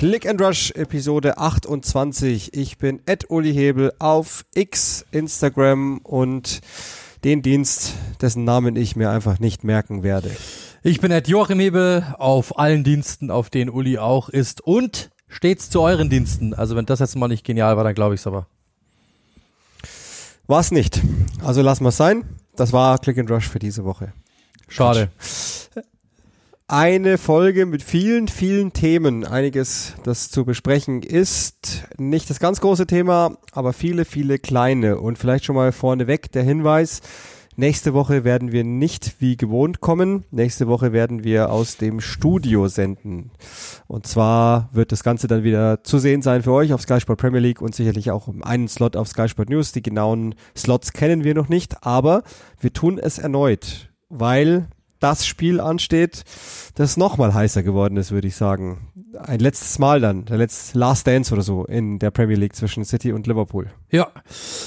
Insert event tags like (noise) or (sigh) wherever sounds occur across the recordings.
Click and Rush Episode 28. Ich bin Ed Uli Hebel auf X, Instagram und den Dienst, dessen Namen ich mir einfach nicht merken werde. Ich bin Ed Joachim Hebel auf allen Diensten, auf denen Uli auch ist und stets zu euren Diensten. Also wenn das jetzt mal nicht genial war, dann glaube ich es aber. War es nicht. Also lassen wir es sein. Das war Click and Rush für diese Woche. Schade. Eine Folge mit vielen, vielen Themen. Einiges, das zu besprechen ist. Nicht das ganz große Thema, aber viele, viele kleine. Und vielleicht schon mal vorneweg der Hinweis. Nächste Woche werden wir nicht wie gewohnt kommen. Nächste Woche werden wir aus dem Studio senden. Und zwar wird das Ganze dann wieder zu sehen sein für euch auf Sky Sport Premier League und sicherlich auch einen Slot auf Sky Sport News. Die genauen Slots kennen wir noch nicht, aber wir tun es erneut, weil das Spiel ansteht, das nochmal heißer geworden ist, würde ich sagen. Ein letztes Mal dann, der letzte Last Dance oder so in der Premier League zwischen City und Liverpool. Ja,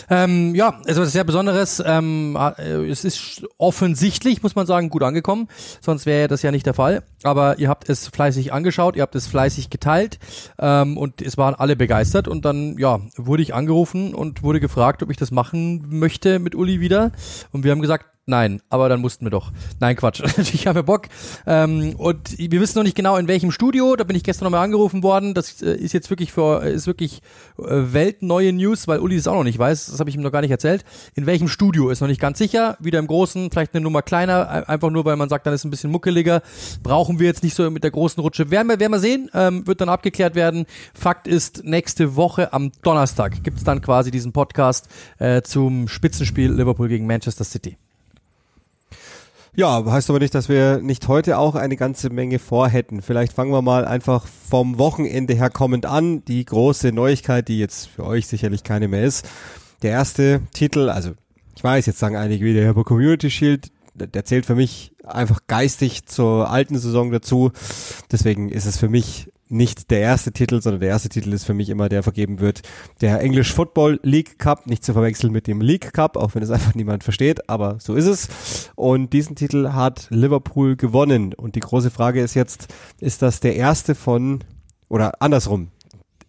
ähm, ja, also was sehr Besonderes. Ähm, äh, es ist offensichtlich, muss man sagen, gut angekommen. Sonst wäre das ja nicht der Fall. Aber ihr habt es fleißig angeschaut, ihr habt es fleißig geteilt ähm, und es waren alle begeistert. Und dann, ja, wurde ich angerufen und wurde gefragt, ob ich das machen möchte mit Uli wieder. Und wir haben gesagt, Nein, aber dann mussten wir doch. Nein, Quatsch. (laughs) ich habe Bock. Ähm, und wir wissen noch nicht genau in welchem Studio. Da bin ich gestern nochmal angerufen worden. Das äh, ist jetzt wirklich für ist wirklich äh, weltneue News, weil Uli es auch noch nicht weiß. Das habe ich ihm noch gar nicht erzählt. In welchem Studio ist noch nicht ganz sicher. Wieder im Großen, vielleicht eine Nummer kleiner. Einfach nur, weil man sagt, dann ist ein bisschen muckeliger. Brauchen wir jetzt nicht so mit der großen Rutsche. Werden wir, werden wir sehen. Ähm, wird dann abgeklärt werden. Fakt ist, nächste Woche am Donnerstag gibt's dann quasi diesen Podcast äh, zum Spitzenspiel Liverpool gegen Manchester City. Ja, heißt aber nicht, dass wir nicht heute auch eine ganze Menge vorhätten. Vielleicht fangen wir mal einfach vom Wochenende her kommend an. Die große Neuigkeit, die jetzt für euch sicherlich keine mehr ist. Der erste Titel, also ich weiß, jetzt sagen einige wieder, aber Community Shield, der zählt für mich einfach geistig zur alten Saison dazu. Deswegen ist es für mich nicht der erste Titel, sondern der erste Titel ist für mich immer der vergeben wird, der English Football League Cup, nicht zu verwechseln mit dem League Cup, auch wenn es einfach niemand versteht, aber so ist es. Und diesen Titel hat Liverpool gewonnen. Und die große Frage ist jetzt, ist das der erste von, oder andersrum,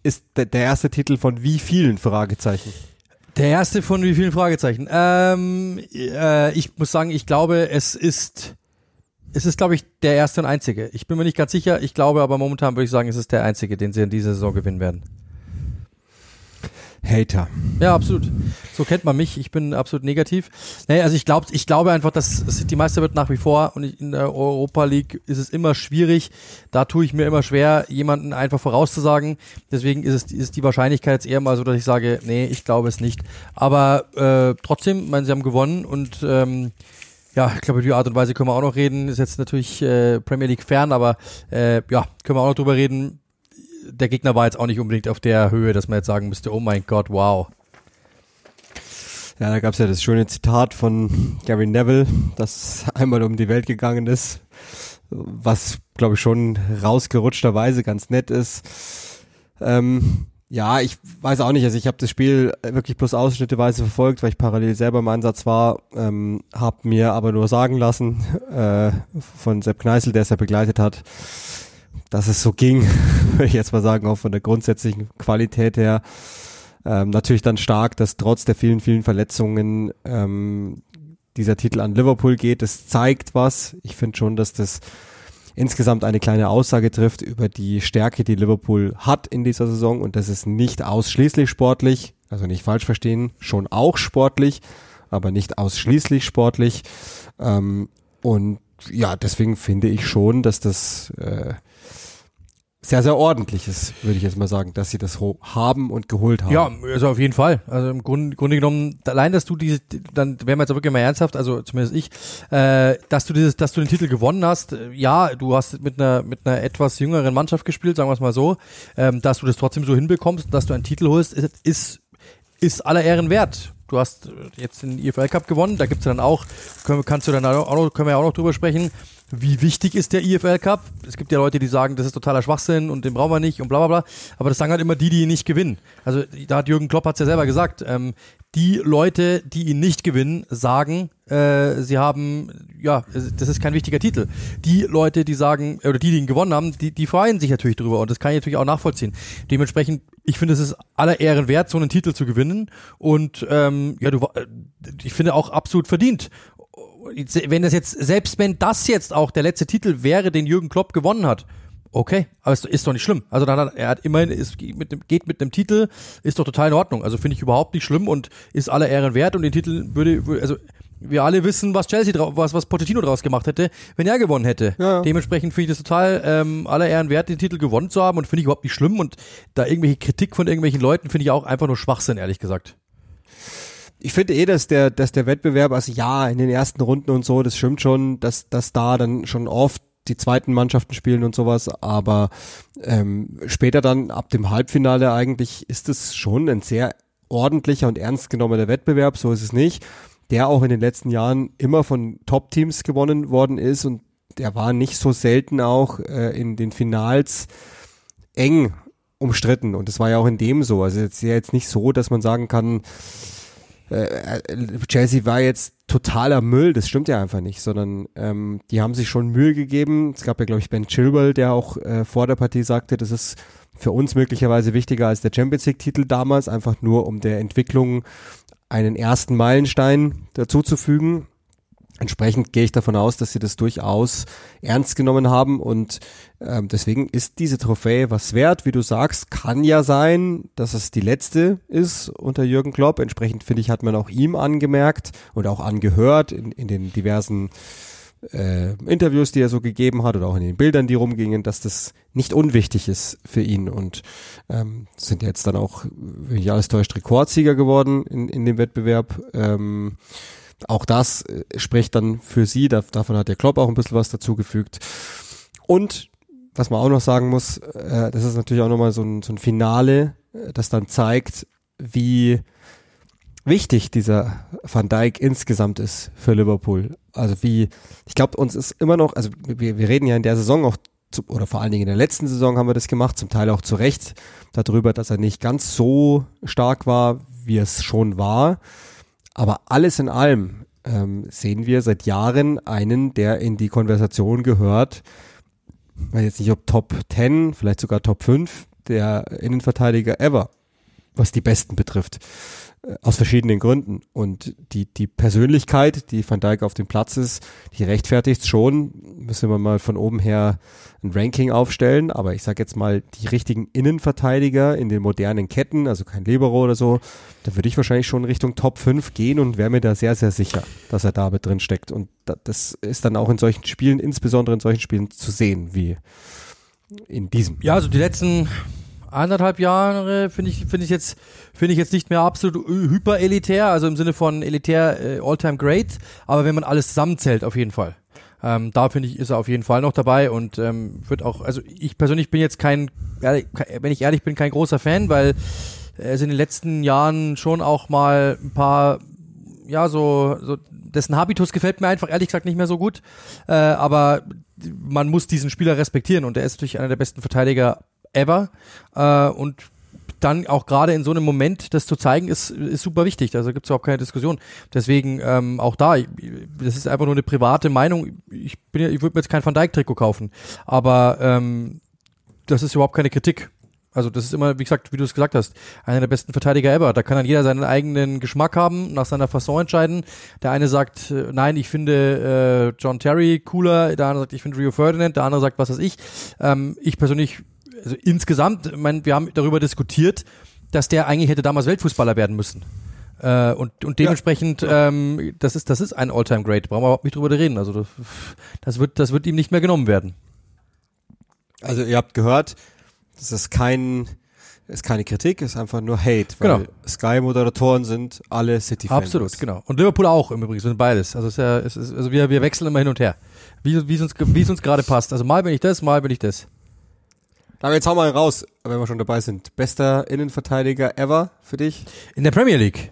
ist der erste Titel von wie vielen Fragezeichen? Der erste von wie vielen Fragezeichen? Ähm, äh, ich muss sagen, ich glaube, es ist es ist, glaube ich, der erste und einzige. Ich bin mir nicht ganz sicher. Ich glaube aber momentan würde ich sagen, es ist der einzige, den sie in dieser Saison gewinnen werden. Hater. Ja, absolut. So kennt man mich. Ich bin absolut negativ. Nee, also ich glaube, ich glaube einfach, dass City Meister wird nach wie vor und in der Europa League ist es immer schwierig. Da tue ich mir immer schwer, jemanden einfach vorauszusagen. Deswegen ist es ist die Wahrscheinlichkeit jetzt eher mal so, dass ich sage, nee, ich glaube es nicht. Aber äh, trotzdem, meine, sie haben gewonnen und ähm, ja, ich glaube, über die Art und Weise können wir auch noch reden. Ist jetzt natürlich äh, Premier League fern, aber äh, ja, können wir auch noch drüber reden. Der Gegner war jetzt auch nicht unbedingt auf der Höhe, dass man jetzt sagen müsste, oh mein Gott, wow. Ja, da gab's ja das schöne Zitat von Gary Neville, das einmal um die Welt gegangen ist, was, glaube ich, schon rausgerutschterweise ganz nett ist. Ähm, ja, ich weiß auch nicht. Also ich habe das Spiel wirklich bloß ausschnitteweise verfolgt, weil ich parallel selber im Einsatz war. Ähm, habe mir aber nur sagen lassen (laughs) äh, von Sepp Kneißl, der es ja begleitet hat, dass es so ging, (laughs) würde ich jetzt mal sagen, auch von der grundsätzlichen Qualität her. Ähm, natürlich dann stark, dass trotz der vielen, vielen Verletzungen ähm, dieser Titel an Liverpool geht. Das zeigt was. Ich finde schon, dass das insgesamt eine kleine Aussage trifft über die Stärke, die Liverpool hat in dieser Saison und das ist nicht ausschließlich sportlich, also nicht falsch verstehen, schon auch sportlich, aber nicht ausschließlich sportlich. Ähm, und ja, deswegen finde ich schon, dass das äh, sehr, sehr ordentlich würde ich jetzt mal sagen, dass sie das haben und geholt haben. Ja, also auf jeden Fall. Also im Grunde, Grunde genommen, allein, dass du diese, dann werden wir jetzt wirklich mal ernsthaft, also zumindest ich, äh, dass du dieses, dass du den Titel gewonnen hast, äh, ja, du hast mit einer, mit einer etwas jüngeren Mannschaft gespielt, sagen wir es mal so, ähm, dass du das trotzdem so hinbekommst, dass du einen Titel holst, ist, ist, ist aller Ehren wert. Du hast jetzt den EFL Cup gewonnen, da gibt's dann auch, können, kannst du dann auch noch, können wir ja auch noch drüber sprechen, wie wichtig ist der IFL Cup? Es gibt ja Leute, die sagen, das ist totaler Schwachsinn und den brauchen wir nicht und bla bla bla. Aber das sagen halt immer die, die ihn nicht gewinnen. Also da hat Jürgen Klopp hat's ja selber gesagt. Ähm, die Leute, die ihn nicht gewinnen, sagen, äh, sie haben, ja, das ist kein wichtiger Titel. Die Leute, die sagen, oder die, die ihn gewonnen haben, die, die freuen sich natürlich drüber und das kann ich natürlich auch nachvollziehen. Dementsprechend, ich finde, es ist aller Ehren wert, so einen Titel zu gewinnen und ähm, ja, du, äh, ich finde auch absolut verdient wenn das jetzt, selbst wenn das jetzt auch der letzte Titel wäre, den Jürgen Klopp gewonnen hat, okay, aber es ist doch nicht schlimm. Also dann hat, er hat immerhin, ist, mit dem, geht mit einem Titel, ist doch total in Ordnung. Also finde ich überhaupt nicht schlimm und ist aller Ehren wert und den Titel würde, würde also wir alle wissen, was Chelsea drauf, was, was Pochettino draus gemacht hätte, wenn er gewonnen hätte. Ja. Dementsprechend finde ich das total ähm, aller Ehren wert, den Titel gewonnen zu haben und finde ich überhaupt nicht schlimm und da irgendwelche Kritik von irgendwelchen Leuten finde ich auch einfach nur Schwachsinn, ehrlich gesagt ich finde eh, dass der, dass der Wettbewerb, also ja, in den ersten Runden und so, das stimmt schon, dass, dass da dann schon oft die zweiten Mannschaften spielen und sowas, aber ähm, später dann ab dem Halbfinale eigentlich ist es schon ein sehr ordentlicher und ernst genommener Wettbewerb, so ist es nicht, der auch in den letzten Jahren immer von Top-Teams gewonnen worden ist und der war nicht so selten auch äh, in den Finals eng umstritten und es war ja auch in dem so, also jetzt ja jetzt nicht so, dass man sagen kann, äh, Chelsea war jetzt totaler Müll, das stimmt ja einfach nicht, sondern ähm, die haben sich schon Mühe gegeben. Es gab ja, glaube ich, Ben Chilwell, der auch äh, vor der Partie sagte, das ist für uns möglicherweise wichtiger als der Champions League-Titel damals, einfach nur um der Entwicklung einen ersten Meilenstein dazuzufügen. Entsprechend gehe ich davon aus, dass sie das durchaus ernst genommen haben und ähm, deswegen ist diese Trophäe was wert, wie du sagst, kann ja sein, dass es die letzte ist unter Jürgen Klopp. Entsprechend finde ich, hat man auch ihm angemerkt und auch angehört in, in den diversen äh, Interviews, die er so gegeben hat oder auch in den Bildern, die rumgingen, dass das nicht unwichtig ist für ihn und ähm, sind jetzt dann auch, wenn ich alles täuscht, Rekordsieger geworden in, in dem Wettbewerb. Ähm, auch das äh, spricht dann für sie, da, davon hat der Klopp auch ein bisschen was dazugefügt. Und was man auch noch sagen muss, äh, das ist natürlich auch nochmal so ein, so ein Finale, äh, das dann zeigt, wie wichtig dieser Van Dijk insgesamt ist für Liverpool. Also wie, ich glaube, uns ist immer noch, also wir, wir reden ja in der Saison auch zu, oder vor allen Dingen in der letzten Saison haben wir das gemacht, zum Teil auch zu Recht darüber, dass er nicht ganz so stark war, wie es schon war. Aber alles in allem ähm, sehen wir seit Jahren einen, der in die Konversation gehört, weiß jetzt nicht ob Top 10, vielleicht sogar Top 5 der Innenverteidiger ever, was die Besten betrifft. Äh, aus verschiedenen Gründen. Und die, die Persönlichkeit, die Van Dijk auf dem Platz ist, die rechtfertigt schon. Müssen wir mal von oben her ein Ranking aufstellen. Aber ich sage jetzt mal, die richtigen Innenverteidiger in den modernen Ketten, also kein Libero oder so, da würde ich wahrscheinlich schon Richtung Top 5 gehen und wäre mir da sehr, sehr sicher, dass er da mit drin steckt. Und das ist dann auch in solchen Spielen, insbesondere in solchen Spielen zu sehen, wie in diesem. Ja, also die letzten anderthalb Jahre finde ich finde ich jetzt finde ich jetzt nicht mehr absolut hyper elitär, also im Sinne von elitär äh, All-Time Great, aber wenn man alles zusammenzählt auf jeden Fall. Ähm, da finde ich ist er auf jeden Fall noch dabei und ähm, wird auch also ich persönlich bin jetzt kein wenn ich ehrlich bin kein großer Fan, weil es in den letzten Jahren schon auch mal ein paar ja so so dessen Habitus gefällt mir einfach ehrlich gesagt nicht mehr so gut, äh, aber man muss diesen Spieler respektieren und er ist natürlich einer der besten Verteidiger ever. Äh, und dann auch gerade in so einem Moment das zu zeigen, ist, ist super wichtig. Also gibt es auch keine Diskussion. Deswegen ähm, auch da, das ist einfach nur eine private Meinung. Ich bin ja, ich würde mir jetzt kein Van Dijk-Trikot kaufen, aber ähm, das ist überhaupt keine Kritik. Also das ist immer, wie gesagt, wie du es gesagt hast, einer der besten Verteidiger ever. Da kann dann jeder seinen eigenen Geschmack haben, nach seiner Fasson entscheiden. Der eine sagt, äh, nein, ich finde äh, John Terry cooler, der andere sagt, ich finde Rio Ferdinand, der andere sagt, was weiß ich. Ähm, ich persönlich also insgesamt, ich meine, wir haben darüber diskutiert, dass der eigentlich hätte damals Weltfußballer werden müssen. Äh, und, und dementsprechend, ja. ähm, das ist, das ist ein Alltime Great. Brauchen wir überhaupt nicht drüber reden. Also das, das wird, das wird ihm nicht mehr genommen werden. Also ihr habt gehört, das ist kein, ist keine Kritik, ist einfach nur Hate, weil genau. Sky-Moderatoren sind alle City-Fans. Absolut, genau. Und Liverpool auch im Übrigen, sind beides. Also, es ist ja, es ist, also wir, wir wechseln immer hin und her. Wie, wie es uns, wie es uns gerade passt. Also mal bin ich das, mal bin ich das. Aber jetzt hau mal raus, wenn wir schon dabei sind. Bester Innenverteidiger ever für dich? In der Premier League.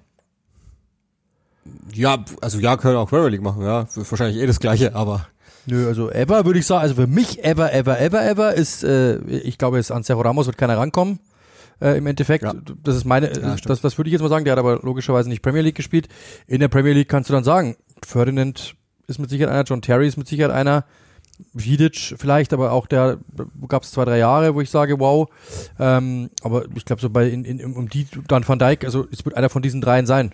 Ja, also ja, können auch Premier League machen, ja. Wahrscheinlich eh das gleiche, aber. Nö, also ever würde ich sagen, also für mich ever, ever, ever, ever ist, äh, ich glaube, jetzt an Sergio Ramos wird keiner rankommen. Äh, Im Endeffekt, Ja. das ist meine, Ja, das, das würde ich jetzt mal sagen, der hat aber logischerweise nicht Premier League gespielt. In der Premier League kannst du dann sagen, Ferdinand ist mit Sicherheit einer, John Terry ist mit Sicherheit einer, Vidic vielleicht, aber auch der gab es zwei, drei Jahre, wo ich sage, wow. Ähm, aber ich glaube, so bei in, in, um die dann Van Dijk, also es wird einer von diesen dreien sein.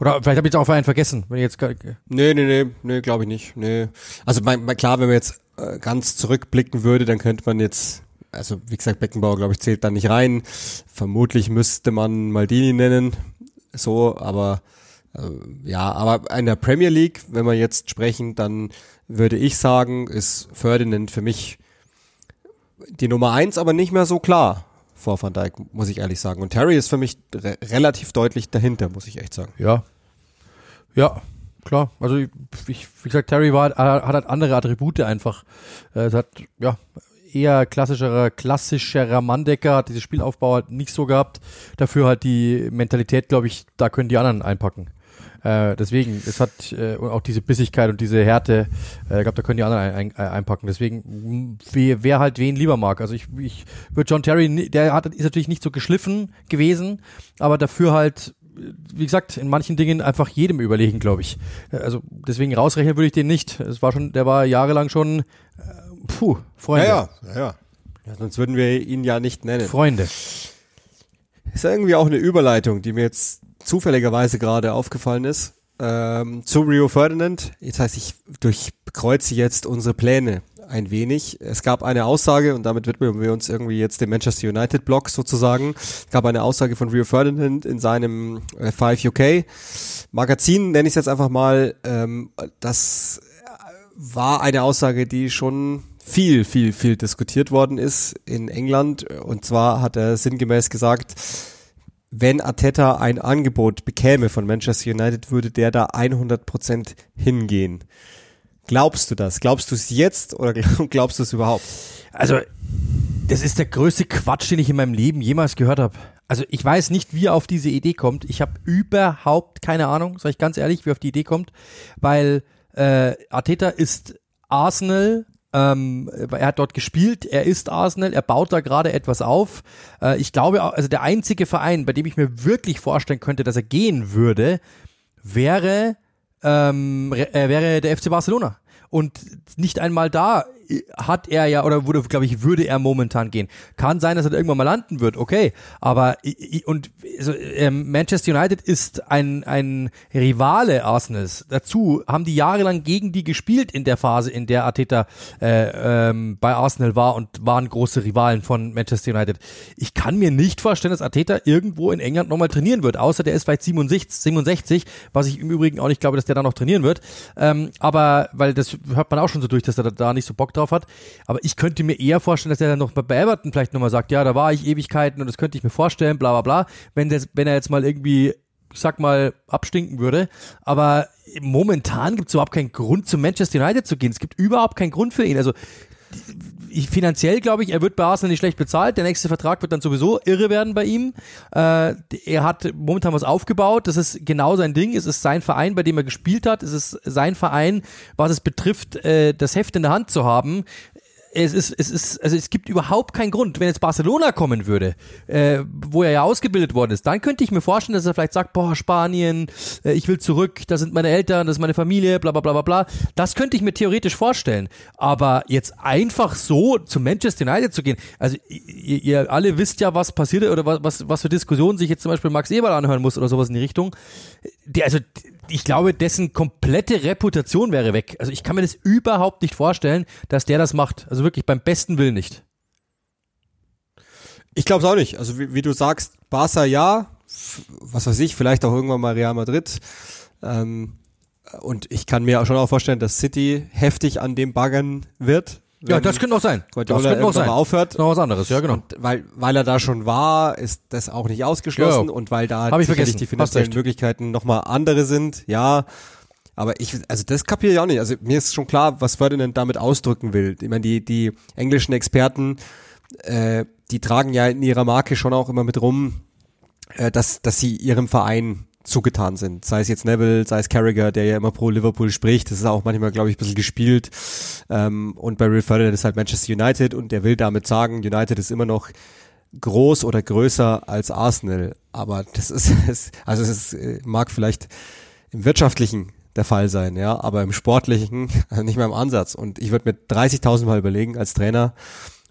Oder vielleicht habe ich jetzt auch einen vergessen, wenn ich jetzt gar- Nee, nee, nee, nee, glaube ich nicht. Nee. Also mein, mein, klar, wenn man jetzt äh, ganz zurückblicken würde, dann könnte man jetzt, also wie gesagt, Beckenbauer, glaube ich, zählt da nicht rein. Vermutlich müsste man Maldini nennen. So, aber ja, aber in der Premier League, wenn wir jetzt sprechen, dann würde ich sagen, ist Ferdinand für mich die Nummer eins, aber nicht mehr so klar vor Van Dijk, muss ich ehrlich sagen. Und Terry ist für mich re relativ deutlich dahinter, muss ich echt sagen. Ja. Ja, klar. Also ich, ich, wie gesagt, Terry war, hat hat halt andere Attribute einfach. Äh, Es hat ja eher klassischerer, klassischerer Manndecker, hat dieses Spielaufbau halt nicht so gehabt. Dafür halt die Mentalität, glaube ich, da können die anderen einpacken. Äh, deswegen, es hat äh, und auch diese Bissigkeit und diese Härte, äh, ich glaube, da können die anderen ein, ein, einpacken. Deswegen, mh, wer, wer halt wen lieber mag. Also ich, ich würde John Terry, der hat, ist natürlich nicht so geschliffen gewesen, aber dafür halt, äh, wie gesagt, in manchen Dingen einfach jedem überlegen, glaube ich. Äh, Also deswegen rausrechnen würde ich den nicht. Es war schon, der war jahrelang schon, äh, puh, Freunde. ja, ja. ja. Sonst würden wir ihn ja nicht nennen. Freunde. Ist ja irgendwie auch eine Überleitung, die mir jetzt zufälligerweise gerade aufgefallen ist. Ähm, zu Rio Ferdinand. Jetzt heißt, ich durchkreuze jetzt unsere Pläne ein wenig. Es gab eine Aussage, und damit widmen wir uns irgendwie jetzt dem Manchester United Blog sozusagen. Es gab eine Aussage von Rio Ferdinand in seinem äh, 5 UK Magazin, nenne ich es jetzt einfach mal. Ähm, das war eine Aussage, die schon viel, viel, viel diskutiert worden ist in England. Und zwar hat er sinngemäß gesagt, wenn Arteta ein Angebot bekäme von Manchester United, würde der da 100% hingehen. Glaubst du das? Glaubst du es jetzt oder (laughs) glaubst du es überhaupt? Also, das ist der größte Quatsch, den ich in meinem Leben jemals gehört habe. Also, ich weiß nicht, wie er auf diese Idee kommt. Ich habe überhaupt keine Ahnung, sage ich ganz ehrlich, wie er auf die Idee kommt, weil äh, Arteta ist Arsenal. Ähm, er hat dort gespielt, er ist Arsenal, er baut da gerade etwas auf. Äh, ich glaube, also der einzige Verein, bei dem ich mir wirklich vorstellen könnte, dass er gehen würde, wäre ähm, äh, wäre der FC Barcelona. Und nicht einmal da hat er ja, oder wurde, glaube ich, würde er momentan gehen. Kann sein, dass er irgendwann mal landen wird, okay. Aber und also, ähm, Manchester United ist ein, ein Rivale Arsenals. Dazu haben die jahrelang gegen die gespielt in der Phase, in der Arteta äh, ähm, bei Arsenal war und waren große Rivalen von Manchester United. Ich kann mir nicht vorstellen, dass Arteta irgendwo in England nochmal trainieren wird, außer der ist vielleicht 67, 67, was ich im Übrigen auch nicht glaube, dass der da noch trainieren wird. Ähm, aber, weil das hört man auch schon so durch, dass er da, da nicht so Bock drauf hat. Aber ich könnte mir eher vorstellen, dass er dann noch bei Everton vielleicht nochmal sagt, ja, da war ich Ewigkeiten und das könnte ich mir vorstellen, bla bla bla. Wenn, der, wenn er jetzt mal irgendwie ich sag mal, abstinken würde. Aber momentan gibt es überhaupt keinen Grund, zu Manchester United zu gehen. Es gibt überhaupt keinen Grund für ihn. Also finanziell glaube ich, er wird bei Arsenal nicht schlecht bezahlt. Der nächste Vertrag wird dann sowieso irre werden bei ihm. Äh, er hat momentan was aufgebaut. Das ist genau sein Ding. Es ist sein Verein, bei dem er gespielt hat. Es ist sein Verein, was es betrifft, äh, das Heft in der Hand zu haben es ist, es ist, also es gibt überhaupt keinen Grund, wenn jetzt Barcelona kommen würde, äh, wo er ja ausgebildet worden ist, dann könnte ich mir vorstellen, dass er vielleicht sagt, boah, Spanien, äh, ich will zurück, da sind meine Eltern, das ist meine Familie, bla bla bla bla bla. Das könnte ich mir theoretisch vorstellen. Aber jetzt einfach so zu Manchester United zu gehen, also ihr, ihr alle wisst ja, was passiert oder was, was, was für Diskussionen sich jetzt zum Beispiel Max Eberl anhören muss oder sowas in die Richtung. Der, also ich glaube, dessen komplette Reputation wäre weg. Also ich kann mir das überhaupt nicht vorstellen, dass der das macht. Also wirklich beim besten Willen nicht. Ich glaube es auch nicht. Also wie, wie du sagst, Barca ja, was weiß ich, vielleicht auch irgendwann mal Real Madrid. Ähm, und ich kann mir auch schon auch vorstellen, dass City heftig an dem baggern wird. Ja, das könnte auch sein. Das Guardiola könnte auch sein. aufhört. Das noch was anderes, ja genau. Und weil, weil er da schon war, ist das auch nicht ausgeschlossen Ja. und weil da Hab ich vergessen. die finanziellen. Möglichkeiten nochmal andere sind, ja. Aber ich, also das kapiere ich auch nicht. Also mir ist schon klar, was Ferdinand damit ausdrücken will. Ich meine, die, die englischen Experten, äh, die tragen ja in ihrer Marke schon auch immer mit rum, äh, dass, dass sie ihrem Verein zugetan sind. Sei es jetzt Neville, sei es Carragher, der ja immer pro Liverpool spricht. Das ist auch manchmal, glaube ich, ein bisschen gespielt. Ähm, und bei Real Ferdinand ist halt Manchester United und der will damit sagen, United ist immer noch groß oder größer als Arsenal. Aber das ist, (laughs) also es äh, mag vielleicht im wirtschaftlichen der Fall sein, ja, aber im sportlichen (laughs) nicht mehr im Ansatz. Und ich würde mir 30.000 Mal überlegen als Trainer,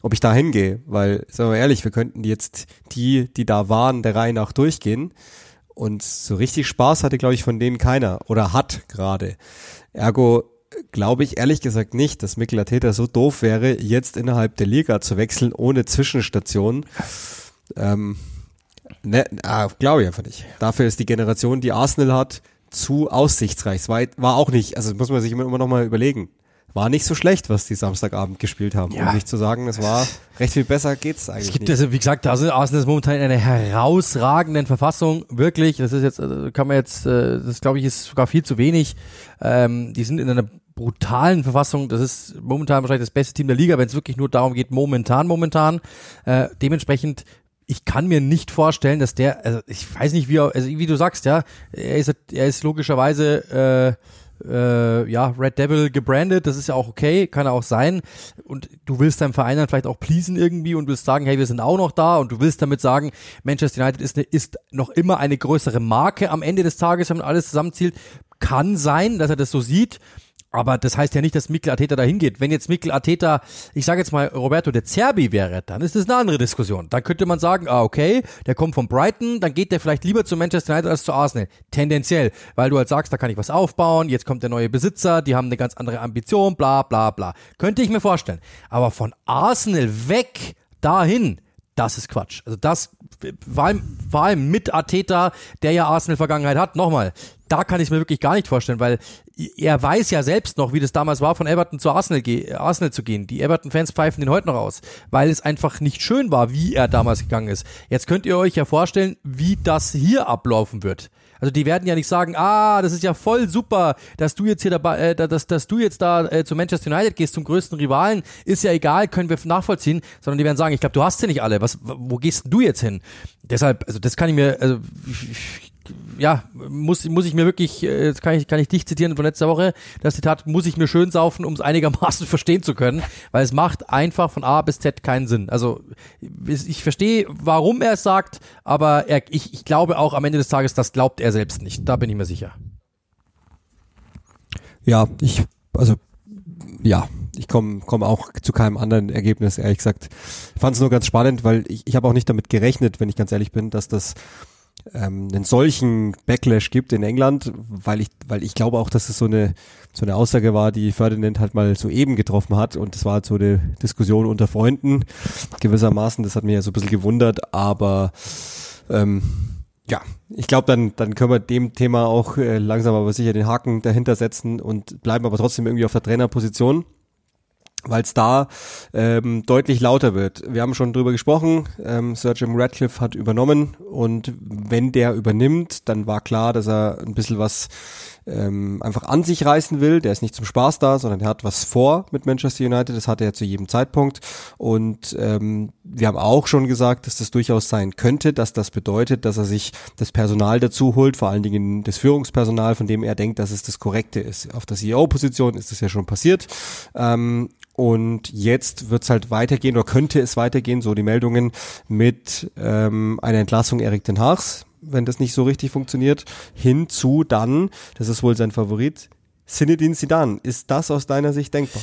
ob ich da hingehe, weil, sagen wir ehrlich, wir könnten jetzt die, die da waren, der Reihe nach durchgehen. Und so richtig Spaß hatte, glaube ich, von denen keiner oder hat gerade. Ergo glaube ich ehrlich gesagt nicht, dass Mikkel Arteta so doof wäre, jetzt innerhalb der Liga zu wechseln ohne Zwischenstation. Ähm, ne, ah, glaube ich einfach nicht. Dafür ist die Generation, die Arsenal hat, zu aussichtsreich. War, war auch nicht, also muss man sich immer, immer noch mal überlegen. War nicht so schlecht, was die Samstagabend gespielt haben. Ja. Um nicht zu sagen, es war recht viel besser geht's eigentlich. Es gibt nicht. also, wie gesagt, also Arsenal ist momentan in einer herausragenden Verfassung. Wirklich. Das ist jetzt, äh, kann man jetzt, äh, das glaube ich, ist sogar viel zu wenig. Ähm, die sind in einer brutalen Verfassung. Das ist momentan wahrscheinlich das beste Team der Liga, wenn es wirklich nur darum geht, momentan, momentan. Äh, dementsprechend ich kann mir nicht vorstellen, dass der, also ich weiß nicht, wie, er, also wie du sagst, ja, er ist, er ist logischerweise äh, äh, ja Red Devil gebrandet, das ist ja auch okay, kann auch sein. Und du willst deinem Verein dann vielleicht auch pleasen irgendwie und willst sagen, hey, wir sind auch noch da und du willst damit sagen, Manchester United ist, eine, ist noch immer eine größere Marke am Ende des Tages, wenn man alles zusammenzielt. Kann sein, dass er das so sieht. Aber das heißt ja nicht, dass Mikkel Arteta dahin geht. Wenn jetzt Mikkel Arteta, ich sage jetzt mal Roberto de Zerbi wäre, dann ist das eine andere Diskussion. Dann könnte man sagen, ah okay, der kommt von Brighton, dann geht der vielleicht lieber zu Manchester United als zu Arsenal. Tendenziell, weil du halt sagst, da kann ich was aufbauen, jetzt kommt der neue Besitzer, die haben eine ganz andere Ambition, bla bla bla. Könnte ich mir vorstellen. Aber von Arsenal weg dahin, das ist Quatsch. Also das, vor allem, vor allem mit Arteta, der ja Arsenal-Vergangenheit hat, nochmal, da kann ich mir wirklich gar nicht vorstellen, weil er weiß ja selbst noch, wie das damals war, von Everton zu Arsenal, Arsenal zu gehen. Die Everton-Fans pfeifen den heute noch aus, weil es einfach nicht schön war, wie er damals gegangen ist. Jetzt könnt ihr euch ja vorstellen, wie das hier ablaufen wird. Also die werden ja nicht sagen, ah, das ist ja voll super, dass du jetzt hier dabei, äh, dass, dass du jetzt da äh, zu Manchester United gehst, zum größten Rivalen, ist ja egal, können wir nachvollziehen, sondern die werden sagen, ich glaube, du hast sie nicht alle, was, wo gehst du jetzt hin? Deshalb, also das kann ich mir, also ich, ja, muss, muss ich mir wirklich, äh, jetzt kann ich, kann ich dich zitieren von letzter Woche, das Zitat muss ich mir schön saufen, um es einigermaßen (laughs) verstehen zu können, weil es macht einfach von A bis Z keinen Sinn. Also ich verstehe, warum er es sagt, aber er, ich, ich glaube auch am Ende des Tages, das glaubt er selbst nicht. Da bin ich mir sicher. Ja, ich, also ja, ich komme komm auch zu keinem anderen Ergebnis, ehrlich gesagt. Ich fand es nur ganz spannend, weil ich, ich habe auch nicht damit gerechnet, wenn ich ganz ehrlich bin, dass das ähm, einen solchen Backlash gibt in England, weil ich, weil ich glaube auch, dass es so eine, so eine Aussage war, die Ferdinand halt mal soeben getroffen hat. Und das war halt so eine Diskussion unter Freunden gewissermaßen, das hat mich ja so ein bisschen gewundert, aber ähm, ja, ich glaube, dann, dann können wir dem Thema auch äh, langsam aber sicher den Haken dahinter setzen und bleiben aber trotzdem irgendwie auf der Trainerposition weil es da ähm, deutlich lauter wird. Wir haben schon drüber gesprochen, ähm, Sir Jim Radcliffe hat übernommen und wenn der übernimmt, dann war klar, dass er ein bisschen was ähm, einfach an sich reißen will. Der ist nicht zum Spaß da, sondern er hat was vor mit Manchester United. Das hatte er zu jedem Zeitpunkt. Und ähm, wir haben auch schon gesagt, dass das durchaus sein könnte, dass das bedeutet, dass er sich das Personal dazu holt, vor allen Dingen das Führungspersonal, von dem er denkt, dass es das Korrekte ist. Auf der CEO-Position ist das ja schon passiert. Ähm, und jetzt wird es halt weitergehen oder könnte es weitergehen, so die Meldungen, mit ähm, einer Entlassung Erik den Haars, wenn das nicht so richtig funktioniert, hinzu dann, das ist wohl sein Favorit, Zinedine Zidane. Ist das aus deiner Sicht denkbar?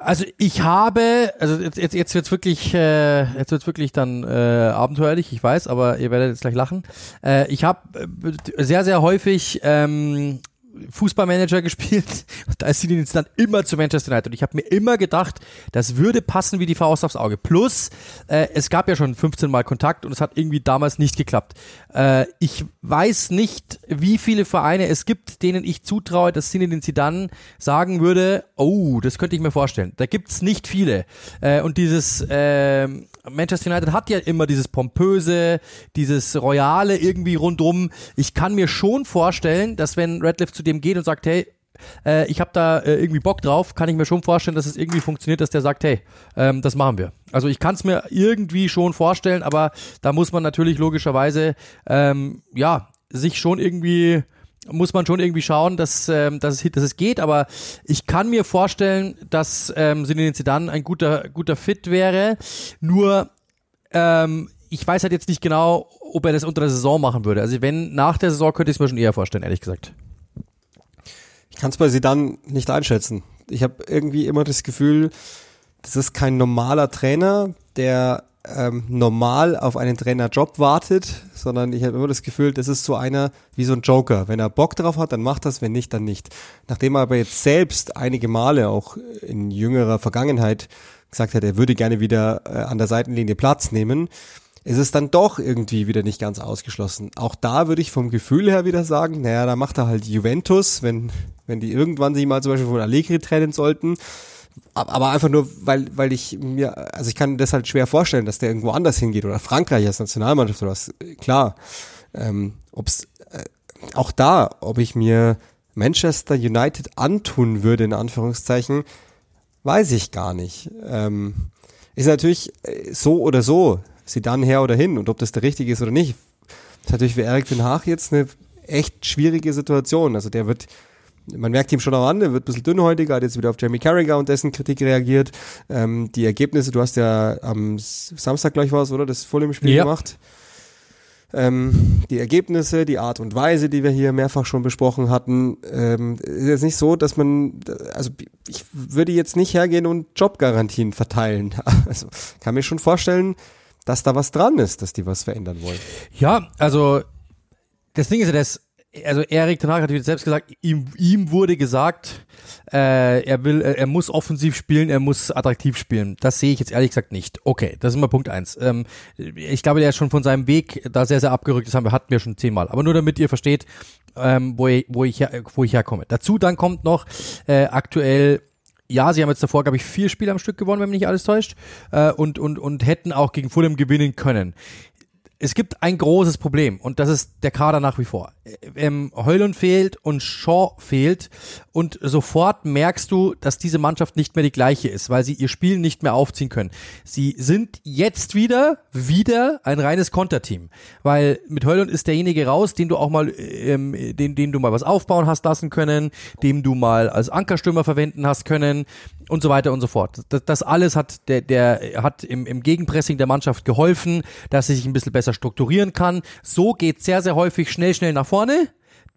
Also ich habe, also jetzt, jetzt, jetzt wird's wirklich, äh, jetzt wird's wirklich dann äh, abenteuerlich, ich weiß, aber ihr werdet jetzt gleich lachen. Äh, ich habe äh, sehr, sehr häufig ähm, Fußballmanager gespielt (laughs) da ist sie dann immer zu Manchester United und ich habe mir immer gedacht, das würde passen wie die Faust aufs Auge. Plus, äh, es gab ja schon 15 Mal Kontakt und es hat irgendwie damals nicht geklappt. Äh, ich weiß nicht, wie viele Vereine es gibt, denen ich zutraue, dass Zinedine Zidane sagen würde, oh, das könnte ich mir vorstellen. Da gibt's nicht viele. Äh, und dieses äh, Manchester United hat ja immer dieses pompöse, dieses royale irgendwie rundum. Ich kann mir schon vorstellen, dass wenn Radcliffe zu dem geht und sagt, hey, äh, ich habe da äh, irgendwie Bock drauf, kann ich mir schon vorstellen, dass es irgendwie funktioniert, dass der sagt, hey, ähm, das machen wir. Also ich kann es mir irgendwie schon vorstellen, aber da muss man natürlich logischerweise ähm, ja sich schon irgendwie muss man schon irgendwie schauen, dass, ähm, dass, es, dass es geht, aber ich kann mir vorstellen, dass ähm, Zinedine Zidane ein guter, guter Fit wäre, nur ähm, ich weiß halt jetzt nicht genau, ob er das unter der Saison machen würde. Also wenn nach der Saison könnte ich es mir schon eher vorstellen, ehrlich gesagt. Ich kann es bei Zidane nicht einschätzen. Ich habe irgendwie immer das Gefühl, das ist kein normaler Trainer, der ähm, normal auf einen Trainerjob wartet, sondern ich habe immer das Gefühl, das ist so einer wie so ein Joker. Wenn er Bock drauf hat, dann macht das, wenn nicht, dann nicht. Nachdem er aber jetzt selbst einige Male auch in jüngerer Vergangenheit gesagt hat, er würde gerne wieder äh, an der Seitenlinie Platz nehmen, ist es dann doch irgendwie wieder nicht ganz ausgeschlossen. Auch da würde ich vom Gefühl her wieder sagen, naja, da macht er halt Juventus, wenn, wenn die irgendwann sich mal zum Beispiel von Allegri trennen sollten, aber einfach nur, weil, weil ich mir, also ich kann das halt schwer vorstellen, dass der irgendwo anders hingeht oder Frankreich als Nationalmannschaft oder was. Klar, ähm, ob's äh, auch da, ob ich mir Manchester United antun würde in Anführungszeichen, weiß ich gar nicht. Ähm, ist natürlich äh, so oder so, sie dann her oder hin und ob das der richtige ist oder nicht, ist natürlich für Eric Den Haag jetzt eine echt schwierige Situation. Also der wird man merkt ihm schon auch an, er wird ein bisschen dünnhäutiger, hat jetzt wieder auf Jamie Carragher und dessen Kritik reagiert. Ähm, die Ergebnisse, du hast ja am Samstag gleich was, oder? Das voll im Spiel ja. gemacht. Ähm, die Ergebnisse, die Art und Weise, die wir hier mehrfach schon besprochen hatten, ähm, ist jetzt nicht so, dass man, also ich würde jetzt nicht hergehen und Jobgarantien verteilen. (laughs) Also kann mir schon vorstellen, dass da was dran ist, dass die was verändern wollen. Ja, also das Ding ist ja, das also Erik Ten Hag hat selbst gesagt, ihm, ihm wurde gesagt, äh, er will, äh, er muss offensiv spielen, er muss attraktiv spielen. Das sehe ich jetzt ehrlich gesagt nicht. Okay, das ist mal Punkt eins. Ähm, ich glaube, der ist schon von seinem Weg da sehr, sehr abgerückt. Das haben wir, hatten wir schon zehnmal. Aber nur damit ihr versteht, ähm, wo, ich, wo, ich wo ich herkomme. Dazu dann kommt noch äh, aktuell ja, sie haben jetzt davor, glaube ich, vier Spiele am Stück gewonnen, wenn mich nicht alles täuscht, äh, und, und, und hätten auch gegen Fulham gewinnen können es gibt ein großes Problem und das ist der Kader nach wie vor. Ähm, Heulund fehlt und Shaw fehlt und sofort merkst du, dass diese Mannschaft nicht mehr die gleiche ist, weil sie ihr Spiel nicht mehr aufziehen können. Sie sind jetzt wieder, wieder ein reines Konterteam, weil mit Heulund ist derjenige raus, den du auch mal, ähm, den, den du mal was aufbauen hast lassen können, dem du mal als Ankerstürmer verwenden hast können und so weiter und so fort. Das, das alles hat der, der hat im, im Gegenpressing der Mannschaft geholfen, dass sie sich ein bisschen besser strukturieren kann. So geht sehr, sehr häufig schnell, schnell nach vorne.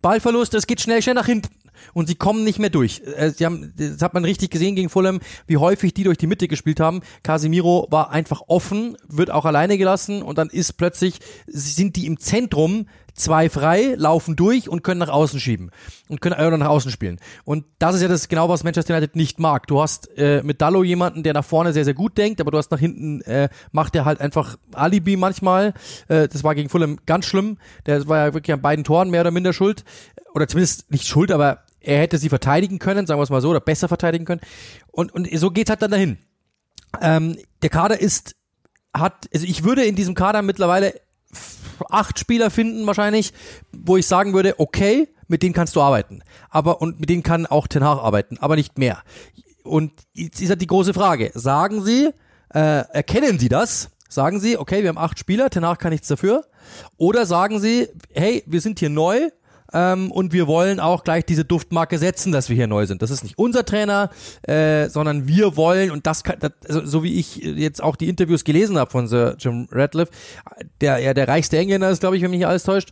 Ballverlust, es geht schnell, schnell nach hinten. Und sie kommen nicht mehr durch. Äh, sie haben, das hat man richtig gesehen gegen Fulham, wie häufig die durch die Mitte gespielt haben. Casimiro war einfach offen, wird auch alleine gelassen und dann ist plötzlich, sind die im Zentrum zwei frei, laufen durch und können nach außen schieben und können oder nach außen spielen. Und das ist ja das genau, was Manchester United nicht mag. Du hast äh, mit Dallo jemanden, der nach vorne sehr, sehr gut denkt, aber du hast nach hinten, äh, macht er halt einfach Alibi manchmal. Äh, das war gegen Fulham ganz schlimm. Der war ja wirklich an beiden Toren mehr oder minder schuld. Oder zumindest nicht schuld, aber er hätte sie verteidigen können, sagen wir es mal so, oder besser verteidigen können. Und, und so geht's halt dann dahin. Ähm, der Kader ist, hat, also ich würde in diesem Kader mittlerweile acht Spieler finden wahrscheinlich, wo ich sagen würde, okay, mit denen kannst du arbeiten. Aber, und mit denen kann auch Ten Hag arbeiten, aber nicht mehr. Und jetzt ist halt die große Frage. Sagen Sie, äh, erkennen Sie das? Sagen Sie, okay, wir haben acht Spieler, Ten Hag kann nichts dafür. Oder sagen Sie, hey, wir sind hier neu, ähm, und wir wollen auch gleich diese Duftmarke setzen, dass wir hier neu sind. Das ist nicht unser Trainer, äh, sondern wir wollen, und das, kann, das also, so wie ich jetzt auch die Interviews gelesen habe von Sir Jim Radcliffe, der ja der reichste Engländer ist, glaube ich, wenn mich nicht alles täuscht,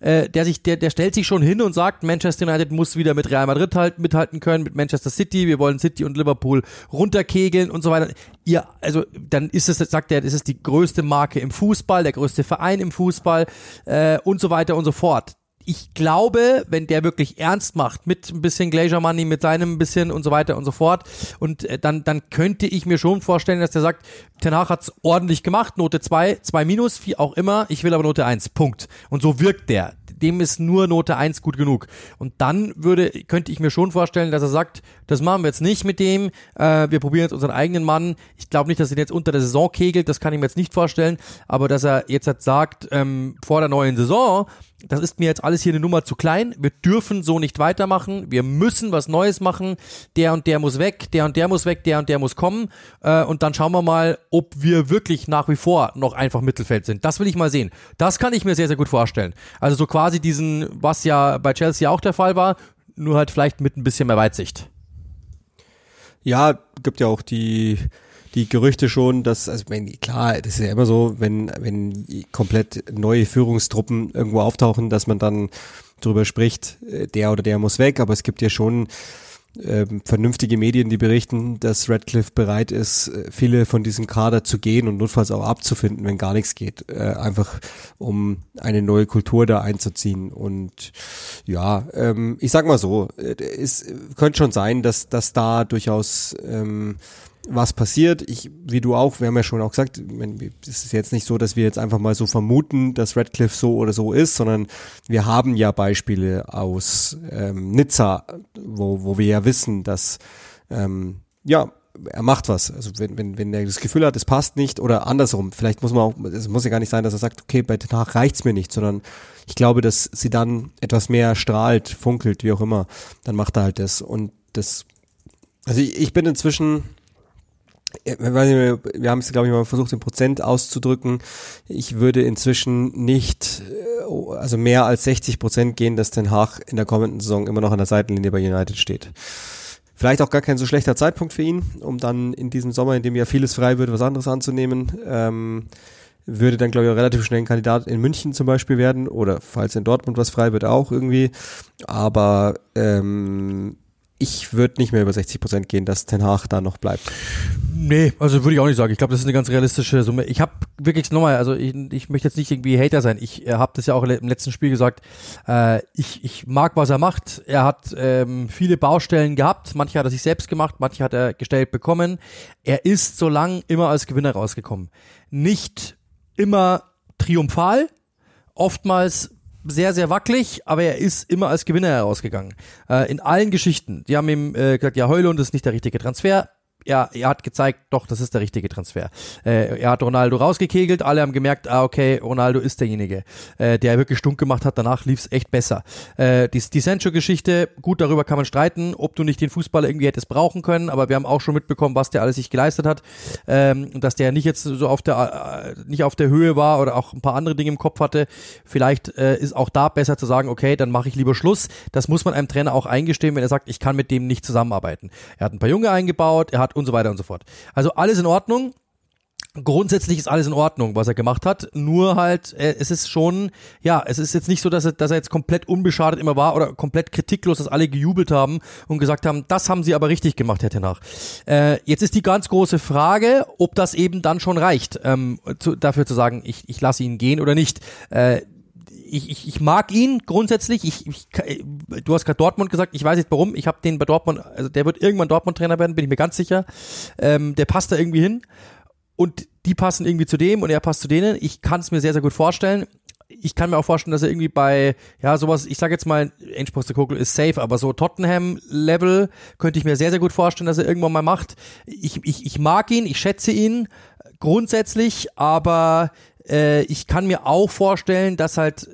äh, der sich, der, der stellt sich schon hin und sagt, Manchester United muss wieder mit Real Madrid halt, mithalten können, mit Manchester City, wir wollen City und Liverpool runterkegeln und so weiter. Ihr, also dann ist es, sagt er, das ist die größte Marke im Fußball, der größte Verein im Fußball äh, und so weiter und so fort ich glaube, wenn der wirklich ernst macht mit ein bisschen Glacier Money, mit seinem bisschen und so weiter und so fort, und äh, dann, dann könnte ich mir schon vorstellen, dass der sagt, Ten Hag hat's ordentlich gemacht, Note 2, 2 minus, wie auch immer, ich will aber Note 1, Punkt. Und so wirkt der. Dem ist nur Note 1 gut genug. Und dann würde, könnte ich mir schon vorstellen, dass er sagt, das machen wir jetzt nicht mit dem, äh, wir probieren jetzt unseren eigenen Mann. Ich glaube nicht, dass er jetzt unter der Saison kegelt, das kann ich mir jetzt nicht vorstellen, aber dass er jetzt halt sagt, ähm, vor der neuen Saison, das ist mir jetzt alles hier eine Nummer zu klein, wir dürfen so nicht weitermachen, wir müssen was Neues machen, der und der muss weg, der und der muss weg, der und der muss kommen äh, und dann schauen wir mal, ob wir wirklich nach wie vor noch einfach Mittelfeld sind. Das will ich mal sehen. Das kann ich mir sehr, sehr gut vorstellen. Also so quasi diesen, was ja bei Chelsea auch der Fall war, nur halt vielleicht mit ein bisschen mehr Weitsicht. Ja, gibt ja auch die die Gerüchte schon, dass, also wenn, klar, das ist ja immer so, wenn, wenn komplett neue Führungstruppen irgendwo auftauchen, dass man dann drüber spricht, äh, der oder der muss weg, aber es gibt ja schon ähm, vernünftige Medien, die berichten, dass Radcliffe bereit ist, äh, viele von diesem Kader zu gehen und notfalls auch abzufinden, wenn gar nichts geht. Äh, einfach um eine neue Kultur da einzuziehen. Und ja, ähm, ich sag mal so, äh, es könnte schon sein, dass, dass da durchaus ähm, was passiert. Ich, wie du auch, wir haben ja schon auch gesagt, es ist jetzt nicht so, dass wir jetzt einfach mal so vermuten, dass Radcliffe so oder so ist, sondern wir haben ja Beispiele aus ähm, Nizza, wo, wo wir ja wissen, dass ähm, ja er macht was. Also wenn, wenn, wenn er das Gefühl hat, es passt nicht oder andersrum, vielleicht muss man auch, es muss ja gar nicht sein, dass er sagt, okay, bei Haag reicht's mir nicht, sondern ich glaube, dass sie dann etwas mehr strahlt, funkelt, wie auch immer, dann macht er halt das. Und das, also ich, ich bin inzwischen wir haben es, glaube ich, mal versucht, in Prozent auszudrücken. Ich würde inzwischen nicht, äh, also mehr als 60 Prozent gehen, dass Den Haag in der kommenden Saison immer noch an der Seitenlinie bei United steht. Vielleicht auch gar kein so schlechter Zeitpunkt für ihn, um dann in diesem Sommer, in dem ja vieles frei wird, was anderes anzunehmen. Ähm, würde dann, glaube ich, auch relativ schnell ein Kandidat in München zum Beispiel werden oder falls in Dortmund was frei wird, auch irgendwie. Aber ähm, ich würde nicht mehr über 60 Prozent gehen, dass Ten Hag da noch bleibt. Nee, also würde ich auch nicht sagen. Ich glaube, das ist eine ganz realistische Summe. Ich habe wirklich nochmal, also ich, ich möchte jetzt nicht irgendwie Hater sein. Ich äh, habe das ja auch im letzten Spiel gesagt. Äh, ich, ich mag, was er macht. Er hat ähm, viele Baustellen gehabt. Manche hat er sich selbst gemacht, manche hat er gestellt bekommen. Er ist so lang immer als Gewinner rausgekommen. Nicht immer triumphal, oftmals sehr, sehr wackelig, aber er ist immer als Gewinner herausgegangen. Äh, in allen Geschichten. Die haben ihm äh, gesagt, ja, Heulund ist nicht der richtige Transfer er, er hat gezeigt, doch, das ist der richtige Transfer. Äh, er hat Ronaldo rausgekegelt, alle haben gemerkt, ah, okay, Ronaldo ist derjenige, äh, der wirklich stunk gemacht hat, danach lief's echt besser. Äh, die, die Sancho-Geschichte, gut, darüber kann man streiten, ob du nicht den Fußballer irgendwie hättest brauchen können, aber wir haben auch schon mitbekommen, was der alles sich geleistet hat, ähm, dass der nicht jetzt so auf der, äh, nicht auf der Höhe war oder auch ein paar andere Dinge im Kopf hatte. Vielleicht äh, ist auch da besser zu sagen, okay, dann mache ich lieber Schluss. Das muss man einem Trainer auch eingestehen, wenn er sagt, ich kann mit dem nicht zusammenarbeiten. Er hat ein paar Junge eingebaut, er hat und so weiter und so fort. Also alles in Ordnung. Grundsätzlich ist alles in Ordnung, was er gemacht hat. Nur halt, äh, es ist schon, ja, es ist jetzt nicht so, dass er, dass er jetzt komplett unbeschadet immer war oder komplett kritiklos, dass alle gejubelt haben und gesagt haben, das haben sie aber richtig gemacht, Herr Tenach. Äh, jetzt ist die ganz große Frage, ob das eben dann schon reicht, ähm, zu, dafür zu sagen, ich, ich lasse ihn gehen oder nicht. Äh, ich, ich, ich mag ihn grundsätzlich. Ich, ich, du hast gerade Dortmund gesagt, ich weiß nicht warum. Ich habe den bei Dortmund, also der wird irgendwann Dortmund-Trainer werden, bin ich mir ganz sicher. Ähm, der passt da irgendwie hin. Und die passen irgendwie zu dem und er passt zu denen. Ich kann es mir sehr, sehr gut vorstellen. Ich kann mir auch vorstellen, dass er irgendwie bei, ja, sowas, ich sage jetzt mal, Ange Postecoglou ist safe, aber so Tottenham-Level könnte ich mir sehr, sehr gut vorstellen, dass er irgendwann mal macht. Ich, ich, ich mag ihn, ich schätze ihn grundsätzlich, aber äh, ich kann mir auch vorstellen, dass halt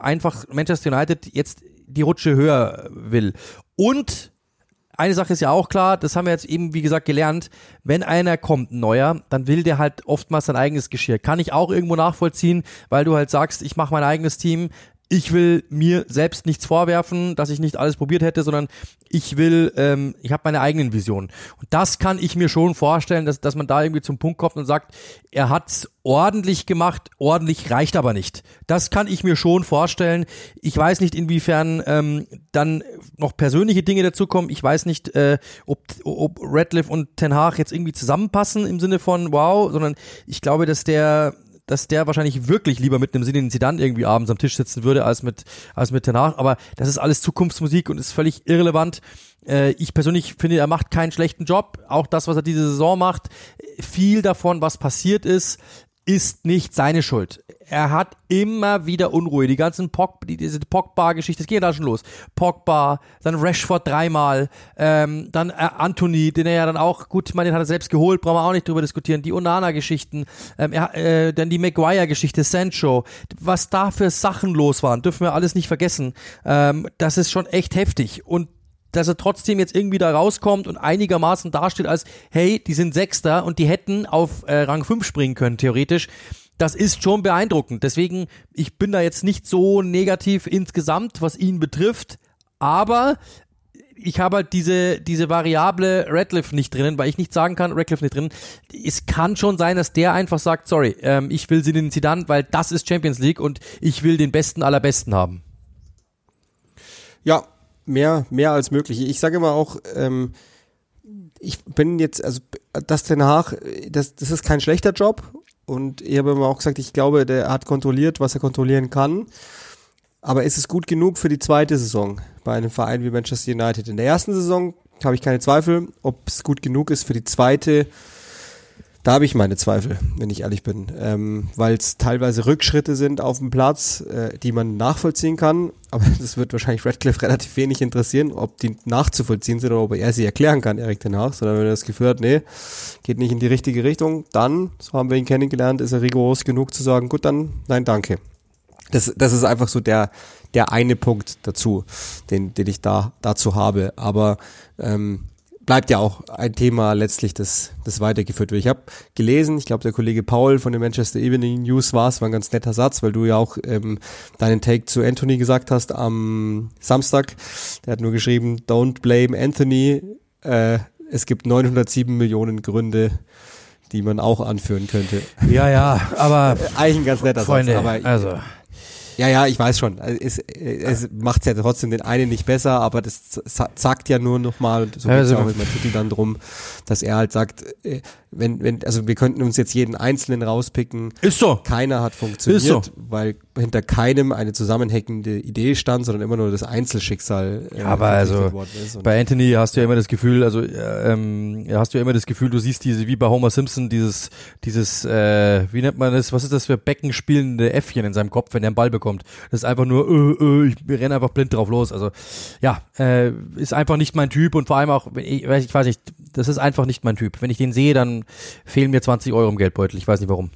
einfach Manchester United jetzt die Rutsche höher will. Und eine Sache ist ja auch klar, das haben wir jetzt eben, wie gesagt, gelernt, wenn einer kommt, ein neuer, dann will der halt oftmals sein eigenes Geschirr. Kann ich auch irgendwo nachvollziehen, weil du halt sagst, ich mache mein eigenes Team, ich will mir selbst nichts vorwerfen, dass ich nicht alles probiert hätte, sondern ich will, ähm, ich habe meine eigenen Visionen. Und das kann ich mir schon vorstellen, dass, dass man da irgendwie zum Punkt kommt und sagt, er hat's ordentlich gemacht, ordentlich reicht aber nicht. Das kann ich mir schon vorstellen. Ich weiß nicht, inwiefern ähm, dann noch persönliche Dinge dazukommen. Ich weiß nicht, äh, ob, ob Radcliffe und Ten Hag jetzt irgendwie zusammenpassen im Sinne von wow, sondern ich glaube, dass der dass der wahrscheinlich wirklich lieber mit einem Sinne Zidane irgendwie abends am Tisch sitzen würde, als mit, als mit danach. Aber das ist alles Zukunftsmusik und ist völlig irrelevant. Äh, ich persönlich finde, er macht keinen schlechten Job. Auch das, was er diese Saison macht, viel davon, was passiert ist, ist nicht seine Schuld. Er hat immer wieder Unruhe. Die ganzen Pog, die, diese Pogba-Geschichte, es geht da schon los. Pogba, dann Rashford dreimal, ähm, dann äh, Anthony, den er ja dann auch, gut, meine, den hat er selbst geholt, brauchen wir auch nicht drüber diskutieren. Die Onana-Geschichten, ähm, äh, dann die Maguire-Geschichte, Sancho, was da für Sachen los waren, dürfen wir alles nicht vergessen. Ähm, das ist schon echt heftig. Und dass er trotzdem jetzt irgendwie da rauskommt und einigermaßen dasteht als, hey, die sind Sechster und die hätten auf äh, Rang 5 springen können, theoretisch. Das ist schon beeindruckend. Deswegen, ich bin da jetzt nicht so negativ insgesamt, was ihn betrifft. Aber ich habe halt diese, diese Variable Radcliffe nicht drinnen, weil ich nicht sagen kann, Radcliffe nicht drin. Es kann schon sein, dass der einfach sagt, sorry, ähm, ich will sie den Zidane, weil das ist Champions League und ich will den Besten aller Besten haben. Ja, mehr, mehr als möglich. Ich sage immer auch, ähm, ich bin jetzt, also das Den Haag, das, das ist kein schlechter Job und ich habe immer auch gesagt, ich glaube, der hat kontrolliert, was er kontrollieren kann. Aber ist es gut genug für die zweite Saison bei einem Verein wie Manchester United? In der ersten Saison habe ich keine Zweifel, ob es gut genug ist für die zweite da habe ich meine Zweifel, wenn ich ehrlich bin, ähm, weil es teilweise Rückschritte sind auf dem Platz, äh, die man nachvollziehen kann. Aber (laughs) das wird wahrscheinlich Radcliffe relativ wenig interessieren, ob die nachzuvollziehen sind oder ob er sie erklären kann, Erik danach. Sondern wenn er das Gefühl hat, nee, geht nicht in die richtige Richtung, dann, so haben wir ihn kennengelernt, ist er rigoros genug zu sagen, gut, dann nein, danke. Das, das ist einfach so der, der eine Punkt dazu, den, den ich da dazu habe. Aber ähm, bleibt ja auch ein Thema letztlich, das, das weitergeführt wird. Ich habe gelesen, ich glaube der Kollege Paul von den Manchester Evening News war es, war ein ganz netter Satz, weil du ja auch ähm, deinen Take zu Anthony gesagt hast am Samstag. Der hat nur geschrieben, don't blame Anthony. Äh, es gibt 907 Millionen Gründe, die man auch anführen könnte. Ja, ja, aber eigentlich ein ganz netter Freunde, Satz. Aber also ja, ja, ich weiß schon. Es, es macht ja trotzdem den einen nicht besser, aber das sagt ja nur nochmal, und so also, geht es auch im Artikel dann drum, dass er halt sagt, äh, wenn, wenn, also wir könnten uns jetzt jeden Einzelnen rauspicken. Ist so. Keiner hat funktioniert, so. weil hinter keinem eine zusammenhängende Idee stand, sondern immer nur das Einzelschicksal. Äh, ja, aber also bei Anthony hast du ja immer das Gefühl, also äh, ähm, hast du ja immer das Gefühl, du siehst diese wie bei Homer Simpson dieses dieses äh, wie nennt man das? Was ist das für Becken spielende Äffchen in seinem Kopf, wenn er einen Ball bekommt? Das ist einfach nur, äh, äh, ich renne einfach blind drauf los. Also ja, äh, ist einfach nicht mein Typ und vor allem auch, ich weiß, ich weiß nicht, das ist einfach nicht mein Typ. Wenn ich den sehe, dann fehlen mir 20 Euro im Geldbeutel. Ich weiß nicht warum.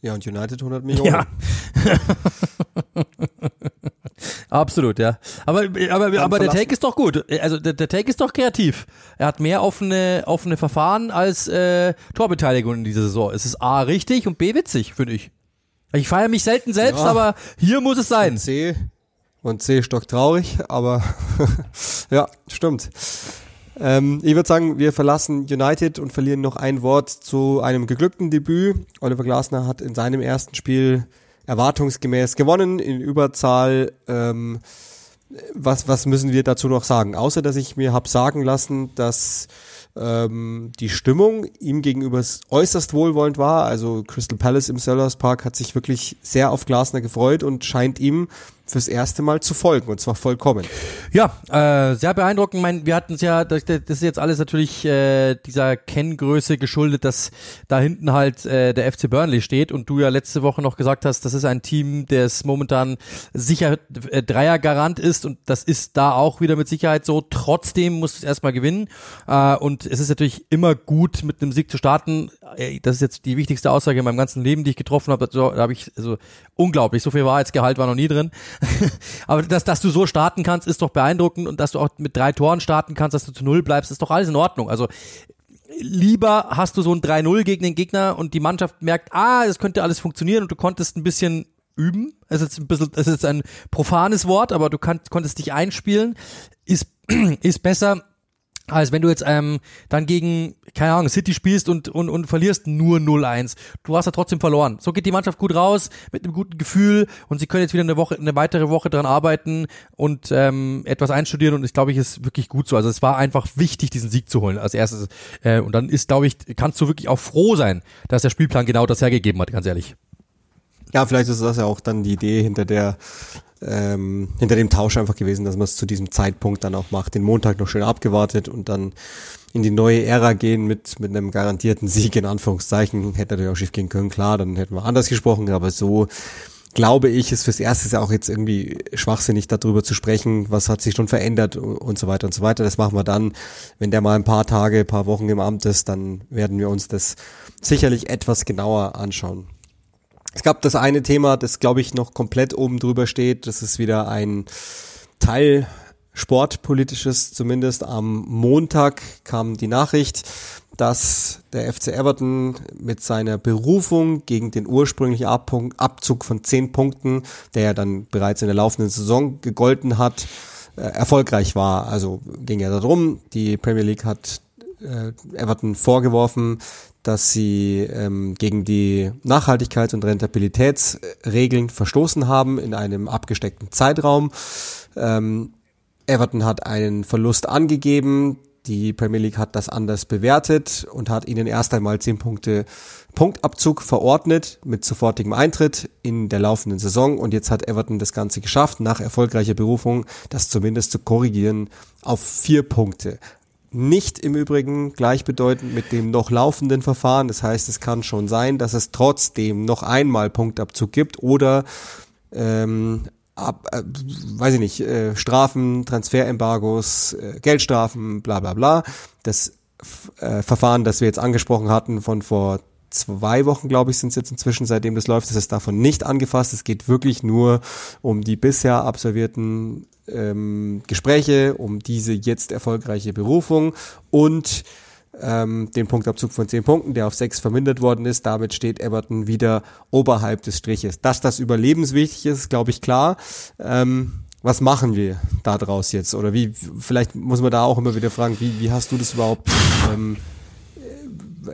Ja, und United 100 Millionen. Ja. (laughs) Absolut, ja. Aber, aber, aber der Take ist doch gut. Also der, der Take ist doch kreativ. Er hat mehr offene, offene Verfahren als äh, Torbeteiligung in dieser Saison. Es ist A richtig und B witzig, finde ich. Ich feiere mich selten selbst, ja. aber hier muss es sein. Und C und C stock traurig, aber (laughs) ja, stimmt. Ähm, ich würde sagen, wir verlassen United und verlieren noch ein Wort zu einem geglückten Debüt. Oliver Glasner hat in seinem ersten Spiel erwartungsgemäß gewonnen in Überzahl. Ähm, was, was müssen wir dazu noch sagen? Außer, dass ich mir hab sagen lassen, dass ähm, die Stimmung ihm gegenüber äußerst wohlwollend war. Also Crystal Palace im Sellers Park hat sich wirklich sehr auf Glasner gefreut und scheint ihm fürs erste Mal zu folgen und zwar vollkommen. Ja, äh, sehr beeindruckend. Ich meine, wir hatten es ja, das, das ist jetzt alles natürlich äh, dieser Kenngröße geschuldet, dass da hinten halt äh, der FC Burnley steht und du ja letzte Woche noch gesagt hast, das ist ein Team, das momentan sicher äh, Dreiergarant ist und das ist da auch wieder mit Sicherheit so. Trotzdem muss es erstmal gewinnen äh, und es ist natürlich immer gut, mit einem Sieg zu starten. Äh, das ist jetzt die wichtigste Aussage in meinem ganzen Leben, die ich getroffen habe. Da habe ich also unglaublich, so viel Wahrheitsgehalt war noch nie drin. (laughs) Aber dass, dass du so starten kannst, ist doch beeindruckend und dass du auch mit drei Toren starten kannst, dass du zu Null bleibst, ist doch alles in Ordnung. Also lieber hast du so ein 3-0 gegen den Gegner und die Mannschaft merkt, ah, das könnte alles funktionieren und du konntest ein bisschen üben. Es ist ein bisschen, es ist ein profanes Wort, aber du kannst, konntest dich einspielen. Ist, (clears throat) ist besser, als wenn du jetzt ähm, dann gegen, keine Ahnung, City spielst und, und, und verlierst nur 0-1. Du hast ja trotzdem verloren. So geht die Mannschaft gut raus, mit einem guten Gefühl und sie können jetzt wieder eine Woche, eine weitere Woche dran arbeiten und ähm, etwas einstudieren und ich glaube, ich ist wirklich gut so. Also es war einfach wichtig, diesen Sieg zu holen als erstes. Äh, und dann ist, glaube ich, kannst du wirklich auch froh sein, dass der Spielplan genau das hergegeben hat, ganz ehrlich. Ja, vielleicht ist das ja auch dann die Idee hinter der ähm, hinter dem Tausch einfach gewesen, dass man es zu diesem Zeitpunkt dann auch macht. Den Montag noch schön abgewartet und dann in die neue Ära gehen mit, mit einem garantierten Sieg in Anführungszeichen. Hätte natürlich auch schief gehen können, klar, dann hätten wir anders gesprochen, aber so glaube ich, ist fürs Erste auch jetzt irgendwie schwachsinnig darüber zu sprechen, was hat sich schon verändert und so weiter und so weiter. Das machen wir dann, wenn der mal ein paar Tage, ein paar Wochen im Amt ist, dann werden wir uns das sicherlich etwas genauer anschauen. Es gab das eine Thema, das glaube ich noch komplett oben drüber steht. Das ist wieder ein Teil sportpolitisches zumindest. Am Montag kam die Nachricht, dass der FC Everton mit seiner Berufung gegen den ursprünglichen Abzug von zehn Punkten, der ja dann bereits in der laufenden Saison gegolten hat, äh, erfolgreich war. Also ging ja darum, die Premier League hat äh, Everton vorgeworfen, dass sie ähm, gegen die Nachhaltigkeits- und Rentabilitätsregeln verstoßen haben in einem abgesteckten Zeitraum. Ähm, Everton hat einen Verlust angegeben. Die Premier League hat das anders bewertet und hat ihnen erst einmal 10 Punkte Punktabzug verordnet mit sofortigem Eintritt in der laufenden Saison. Und jetzt hat Everton das Ganze geschafft, nach erfolgreicher Berufung das zumindest zu korrigieren auf vier Punkte. Nicht im Übrigen gleichbedeutend mit dem noch laufenden Verfahren. Das heißt, es kann schon sein, dass es trotzdem noch einmal Punktabzug gibt oder ähm, ab, äh, weiß ich nicht, äh, Strafen, Transferembargos, äh, Geldstrafen, bla bla bla. Das äh, Verfahren, das wir jetzt angesprochen hatten von vor zwei Wochen, glaube ich, sind es jetzt inzwischen, seitdem das läuft, das ist davon nicht angefasst. Es geht wirklich nur um die bisher absolvierten ähm, Gespräche, um diese jetzt erfolgreiche Berufung und ähm, den Punktabzug von zehn Punkten, der auf sechs vermindert worden ist. Damit steht Everton wieder oberhalb des Striches. Dass das überlebenswichtig ist, glaube ich klar. Ähm, was machen wir da draus jetzt? Oder wie, vielleicht muss man da auch immer wieder fragen, wie, wie hast du das überhaupt ähm,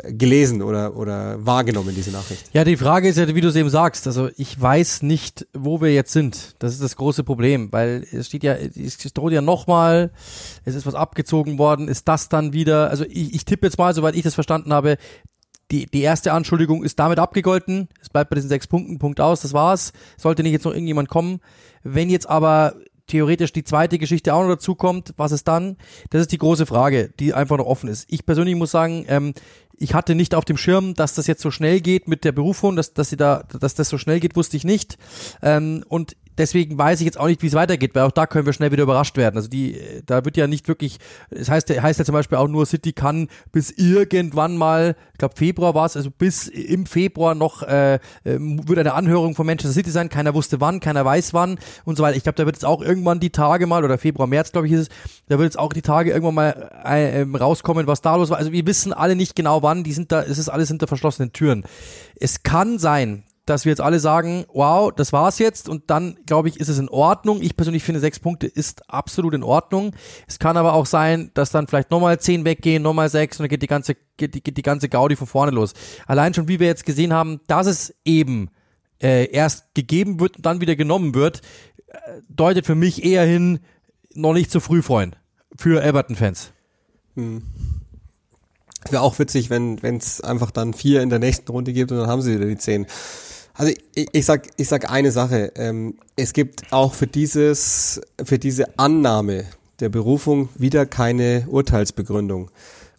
gelesen oder, oder wahrgenommen, diese Nachricht? Ja, die Frage ist ja, wie du es eben sagst. Also ich weiß nicht, wo wir jetzt sind. Das ist das große Problem, weil es steht ja, es droht ja nochmal, es ist was abgezogen worden. Ist das dann wieder, also ich, ich tippe jetzt mal, soweit ich das verstanden habe, die, die erste Anschuldigung ist damit abgegolten. Es bleibt bei diesen sechs Punkten, Punkt aus, das war's. Sollte nicht jetzt noch irgendjemand kommen. Wenn jetzt aber theoretisch die zweite Geschichte auch noch dazu kommt, was ist dann? Das ist die große Frage, die einfach noch offen ist. Ich persönlich muss sagen, ähm, ich hatte nicht auf dem Schirm, dass das jetzt so schnell geht mit der Berufung, dass, dass sie da, dass das so schnell geht, wusste ich nicht. Ähm, und deswegen weiß ich jetzt auch nicht, wie es weitergeht, weil auch da können wir schnell wieder überrascht werden. Also die, da wird ja nicht wirklich, es heißt, heißt ja zum Beispiel auch nur, City kann bis irgendwann mal, ich glaube Februar war es, also bis im Februar noch äh, ähm, wird eine Anhörung von Manchester City sein. Keiner wusste wann, keiner weiß wann und so weiter. Ich glaube, da wird jetzt auch irgendwann die Tage mal oder Februar, März, glaube ich, ist es. Da wird jetzt auch die Tage irgendwann mal äh, äh, rauskommen, was da los war. Also wir wissen alle nicht genau wann. Die sind da, es ist alles hinter verschlossenen Türen. Es kann sein, dass wir jetzt alle sagen, wow, das war's jetzt und dann, glaube ich, ist es in Ordnung. Ich persönlich finde, sechs Punkte ist absolut in Ordnung. Es kann aber auch sein, dass dann vielleicht nochmal zehn weggehen, nochmal sechs und dann geht die ganze, geht die, geht die ganze Gaudi von vorne los. Allein schon, wie wir jetzt gesehen haben, dass es eben äh, erst gegeben wird und dann wieder genommen wird, äh, deutet für mich eher hin, noch nicht zu früh, Freund, für Everton-Fans. Hm. Wäre auch witzig, wenn es einfach dann vier in der nächsten Runde gibt und dann haben sie wieder die zehn. Also ich, ich sag, ich sag eine Sache. Ähm, es gibt auch für dieses, für diese Annahme der Berufung wieder keine Urteilsbegründung.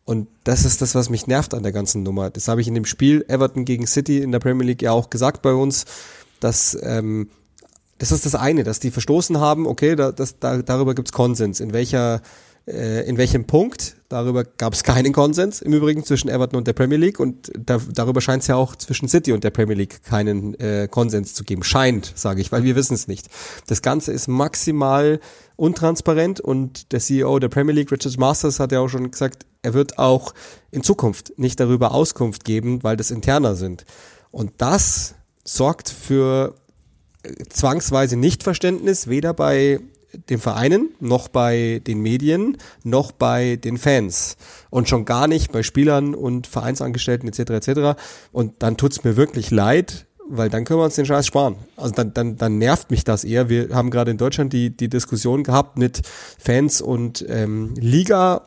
Und das ist das, was mich nervt an der ganzen Nummer. Das habe ich in dem Spiel Everton gegen City in der Premier League ja auch gesagt bei uns, dass ähm, das ist das eine, dass die verstoßen haben, okay, da, das, da, darüber gibt's Konsens. In welcher in welchem Punkt. Darüber gab es keinen Konsens im Übrigen zwischen Everton und der Premier League und da, darüber scheint es ja auch zwischen City und der Premier League keinen äh, Konsens zu geben. Scheint, sage ich, weil wir wissen es nicht. Das Ganze ist maximal untransparent und der CEO der Premier League, Richard Masters, hat ja auch schon gesagt, er wird auch in Zukunft nicht darüber Auskunft geben, weil das interner sind. Und das sorgt für äh, zwangsweise Nichtverständnis, weder bei den Vereinen, noch bei den Medien, noch bei den Fans und schon gar nicht bei Spielern und Vereinsangestellten etc. etc. Und dann tut's mir wirklich leid, weil dann können wir uns den Scheiß sparen. Also dann, dann, dann nervt mich das eher. Wir haben gerade in Deutschland die, die Diskussion gehabt mit Fans und ähm, Liga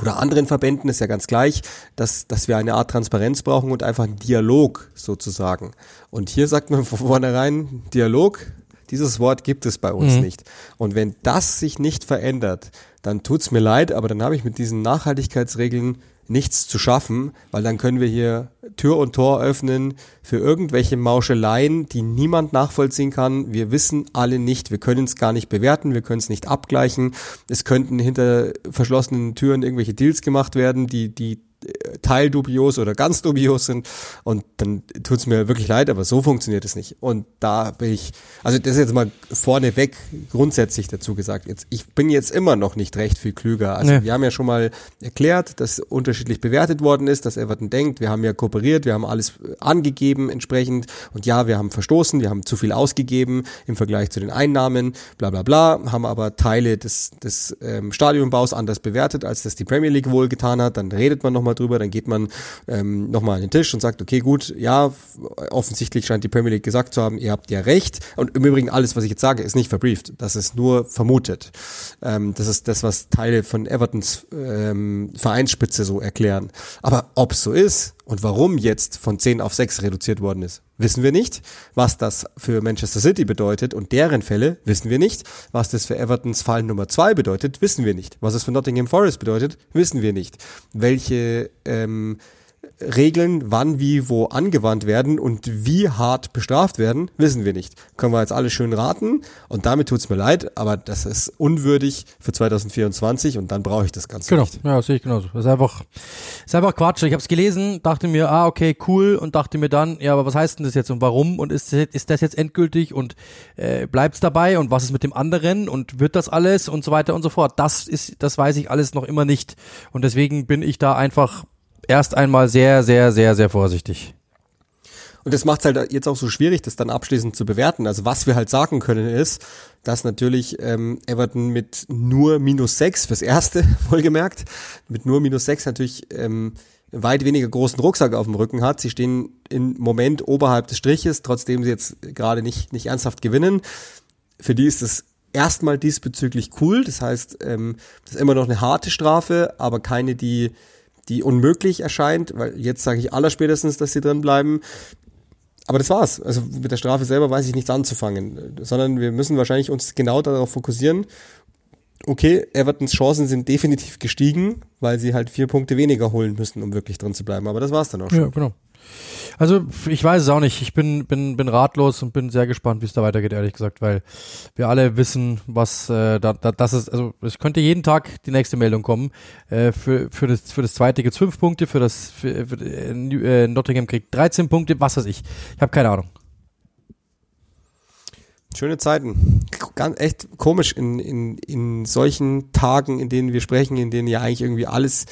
oder anderen Verbänden ist ja ganz gleich, dass, dass wir eine Art Transparenz brauchen und einfach einen Dialog sozusagen. Und hier sagt man von vornherein Dialog, dieses Wort gibt es bei uns mhm. nicht. Und wenn das sich nicht verändert, dann tut's mir leid, aber dann habe ich mit diesen Nachhaltigkeitsregeln nichts zu schaffen, weil dann können wir hier Tür und Tor öffnen für irgendwelche Mauscheleien, die niemand nachvollziehen kann. Wir wissen alle nicht, wir können es gar nicht bewerten, wir können es nicht abgleichen. Es könnten hinter verschlossenen Türen irgendwelche Deals gemacht werden, die, die teildubios oder ganz dubios sind. Und dann tut's mir wirklich leid, aber so funktioniert es nicht. Und da bin ich, also das ist jetzt mal vorneweg grundsätzlich dazu gesagt. Jetzt, ich bin jetzt immer noch nicht recht viel klüger. Also nee. wir haben ja schon mal erklärt, dass unterschiedlich bewertet worden ist, dass Everton denkt, wir haben ja kooperiert, wir haben alles angegeben entsprechend. Und ja, wir haben verstoßen, wir haben zu viel ausgegeben im Vergleich zu den Einnahmen, bla bla bla, haben aber Teile des, des ähm, Stadionbaus anders bewertet, als das die Premier League wohl getan hat. Dann redet man nochmal drüber, dann geht man ähm, nochmal an den Tisch und sagt, okay, gut, ja, offensichtlich scheint die Premier League gesagt zu haben, ihr habt ja recht. Und im Übrigen, alles, was ich jetzt sage, ist nicht verbrieft. Das ist nur vermutet. Ähm, das ist das, was Teile von Evertons ähm, Vereinsspitze so erklären. Aber ob es so ist und warum jetzt von 10 auf 6 reduziert worden ist, wissen wir nicht. Was das für Manchester City bedeutet und deren Fälle, wissen wir nicht. Was das für Evertons Fall Nummer 2 bedeutet, wissen wir nicht. Was es für Nottingham Forest bedeutet, wissen wir nicht. Welche ähm, Regeln wann, wie, wo angewandt werden und wie hart bestraft werden, wissen wir nicht. Können wir jetzt alle schön raten und damit tut's mir leid, aber das ist unwürdig für 2024 und dann brauche ich das Ganze genau. nicht. Genau, ja, sehe ich genauso. Das ist einfach, ist einfach Quatsch. Ich habe es gelesen, dachte mir, ah, okay, cool und dachte mir dann, ja, aber was heißt denn das jetzt und warum und ist, ist das jetzt endgültig und äh, bleibt's dabei und was ist mit dem anderen und wird das alles und so weiter und so fort. Das ist, das weiß ich alles noch immer nicht und deswegen bin ich da einfach erst einmal sehr, sehr, sehr, sehr vorsichtig. Und das macht es halt jetzt auch so schwierig, das dann abschließend zu bewerten. Also was wir halt sagen können ist, dass natürlich ähm, Everton mit nur minus sechs fürs Erste, (laughs) wohlgemerkt, mit nur minus sechs natürlich ähm, weit weniger großen Rucksack auf dem Rücken hat. Sie stehen im Moment oberhalb des Striches, trotzdem sie jetzt gerade nicht, nicht ernsthaft gewinnen. Für die ist es erstmal diesbezüglich cool. Das heißt, ähm, das ist immer noch eine harte Strafe, aber keine, die die unmöglich erscheint, weil jetzt sage ich allerspätestens, dass sie drin bleiben. Aber das war's. Also mit der Strafe selber weiß ich nichts anzufangen, sondern wir müssen wahrscheinlich uns genau darauf fokussieren. Okay, Evertons Chancen sind definitiv gestiegen, weil sie halt vier Punkte weniger holen müssen, um wirklich drin zu bleiben. Aber das war's dann auch schon. Ja, genau. Also ich weiß es auch nicht. Ich bin bin bin ratlos und bin sehr gespannt, wie es da weitergeht, ehrlich gesagt, weil wir alle wissen, was äh, da, da das ist. Also es könnte jeden Tag die nächste Meldung kommen. Äh, für für das für das zweite gibt's fünf Punkte, für das für, für, äh, Nottingham kriegt 13 Punkte, was weiß ich. Ich habe keine Ahnung. Schöne Zeiten. Ganz echt komisch in, in, in solchen Tagen, in denen wir sprechen, in denen ja eigentlich irgendwie alles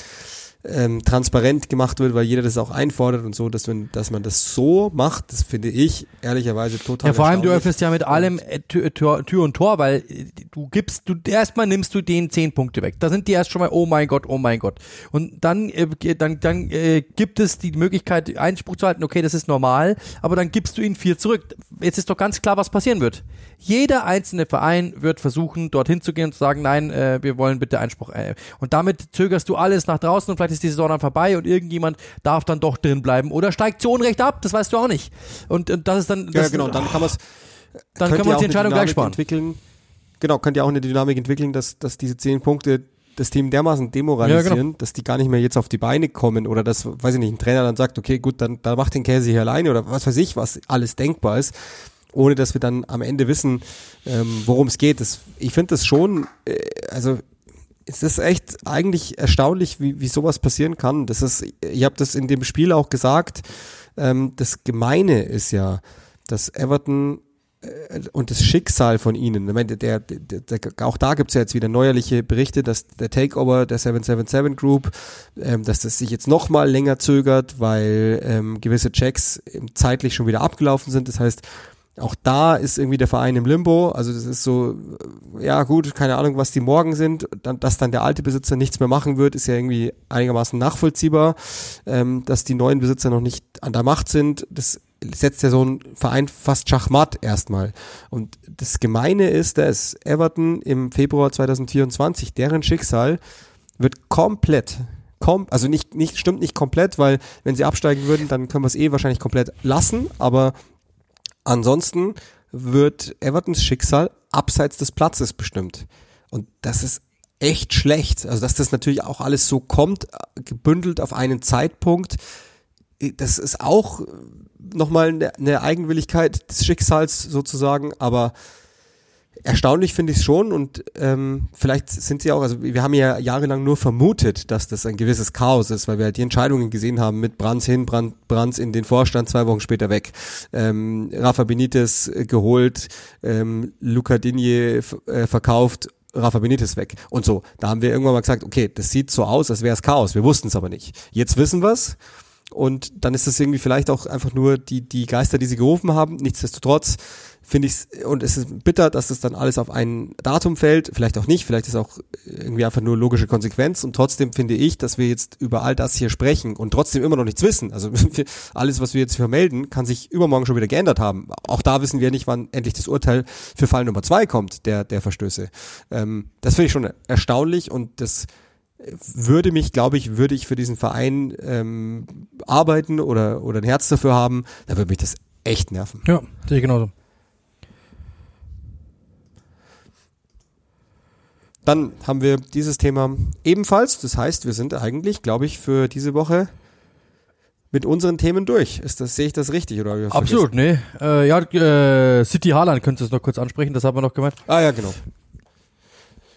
ähm, transparent gemacht wird, weil jeder das auch einfordert und so, dass man, dass man das so macht, das finde ich ehrlicherweise total. Ja, vor allem du öffnest ja mit allem äh, Tür, Tür, Tür und Tor, weil äh, du gibst, du erstmal nimmst du den zehn Punkte weg. Da sind die erst schon mal, oh mein Gott, oh mein Gott. Und dann, äh, dann, dann äh, gibt es die Möglichkeit, Einspruch zu halten, okay, das ist normal, aber dann gibst du ihnen vier zurück. Jetzt ist doch ganz klar, was passieren wird. Jeder einzelne Verein wird versuchen, dorthin zu gehen und zu sagen, nein, äh, wir wollen bitte Einspruch. Äh. Und damit zögerst du alles nach draußen und vielleicht ist die Saison dann vorbei und irgendjemand darf dann doch drin bleiben oder steigt zu Unrecht ab, das weißt du auch nicht. Und, und das ist dann. Das, ja, genau, dann kann man es. Dann können wir uns die Entscheidung gleich sparen. Entwickeln. Genau, könnt ihr auch eine Dynamik entwickeln, dass, dass diese zehn Punkte das Team dermaßen demoralisieren, ja, genau. dass die gar nicht mehr jetzt auf die Beine kommen oder dass, weiß ich nicht, ein Trainer dann sagt, okay, gut, dann, dann macht den Käse hier alleine oder was weiß ich, was alles denkbar ist, ohne dass wir dann am Ende wissen, ähm, worum es geht. Das, ich finde das schon, äh, also es ist echt eigentlich erstaunlich, wie, wie sowas passieren kann. Das ist, ich habe das in dem Spiel auch gesagt. Ähm, das Gemeine ist ja, dass Everton äh, und das Schicksal von ihnen. Ich meine, der, der, der, auch da gibt's ja jetzt wieder neuerliche Berichte, dass der Takeover der 777 Group, ähm, dass das sich jetzt noch mal länger zögert, weil ähm, gewisse Checks zeitlich schon wieder abgelaufen sind. Das heißt, auch da ist irgendwie der Verein im Limbo. Also das ist so, ja gut, keine Ahnung, was die morgen sind. Dass dann der alte Besitzer nichts mehr machen wird, ist ja irgendwie einigermaßen nachvollziehbar. Ähm, dass die neuen Besitzer noch nicht an der Macht sind, das setzt ja so ein Verein fast schachmatt erstmal. Und das Gemeine ist, dass Everton im Februar 2024, deren Schicksal wird komplett kom also nicht, nicht, stimmt nicht komplett, weil wenn sie absteigen würden, dann können wir es eh wahrscheinlich komplett lassen, aber Ansonsten wird Evertons Schicksal abseits des Platzes bestimmt. Und das ist echt schlecht. Also dass das natürlich auch alles so kommt, gebündelt auf einen Zeitpunkt, das ist auch nochmal eine, Eigenwilligkeit des Schicksals sozusagen, aber erstaunlich finde ich es schon und ähm, vielleicht sind sie auch, also wir haben ja jahrelang nur vermutet, dass das ein gewisses Chaos ist, weil wir halt die Entscheidungen gesehen haben mit Brands hin, Brand, Brands in den Vorstand, zwei Wochen später weg, ähm, Rafa Benitez geholt, ähm, Luca Digne äh, verkauft Rafa Benitez weg und so. Da haben wir irgendwann mal gesagt, okay, das sieht so aus, als wäre es Chaos. Wir wussten es aber nicht. Jetzt wissen wir's und dann ist das irgendwie vielleicht auch einfach nur die die Geister, die sie gerufen haben. Nichtsdestotrotz finde ich und es ist bitter, dass das dann alles auf ein Datum fällt, vielleicht auch nicht, vielleicht ist auch irgendwie einfach nur logische Konsequenz und trotzdem finde ich, dass wir jetzt über all das hier sprechen und trotzdem immer noch nichts wissen. Also (laughs) alles, was wir jetzt vermelden, kann sich übermorgen schon wieder geändert haben. Auch da wissen wir nicht, wann endlich das Urteil für Fall Nummer zwei kommt, der, der Verstöße. Ähm, das finde ich schon erstaunlich und das würde mich, glaube ich, würde ich für diesen Verein ähm, arbeiten oder, oder ein Herz dafür haben, da würde mich das echt nerven. Ja, sehe ich genauso. Dann haben wir dieses Thema ebenfalls. Das heißt, wir sind eigentlich, glaube ich, für diese Woche mit unseren Themen durch. Ist das, sehe ich das richtig oder? Absolut, nee. Äh, ja, äh, City Haaland könntest du noch kurz ansprechen, das haben wir noch gemeint. Ah ja, genau.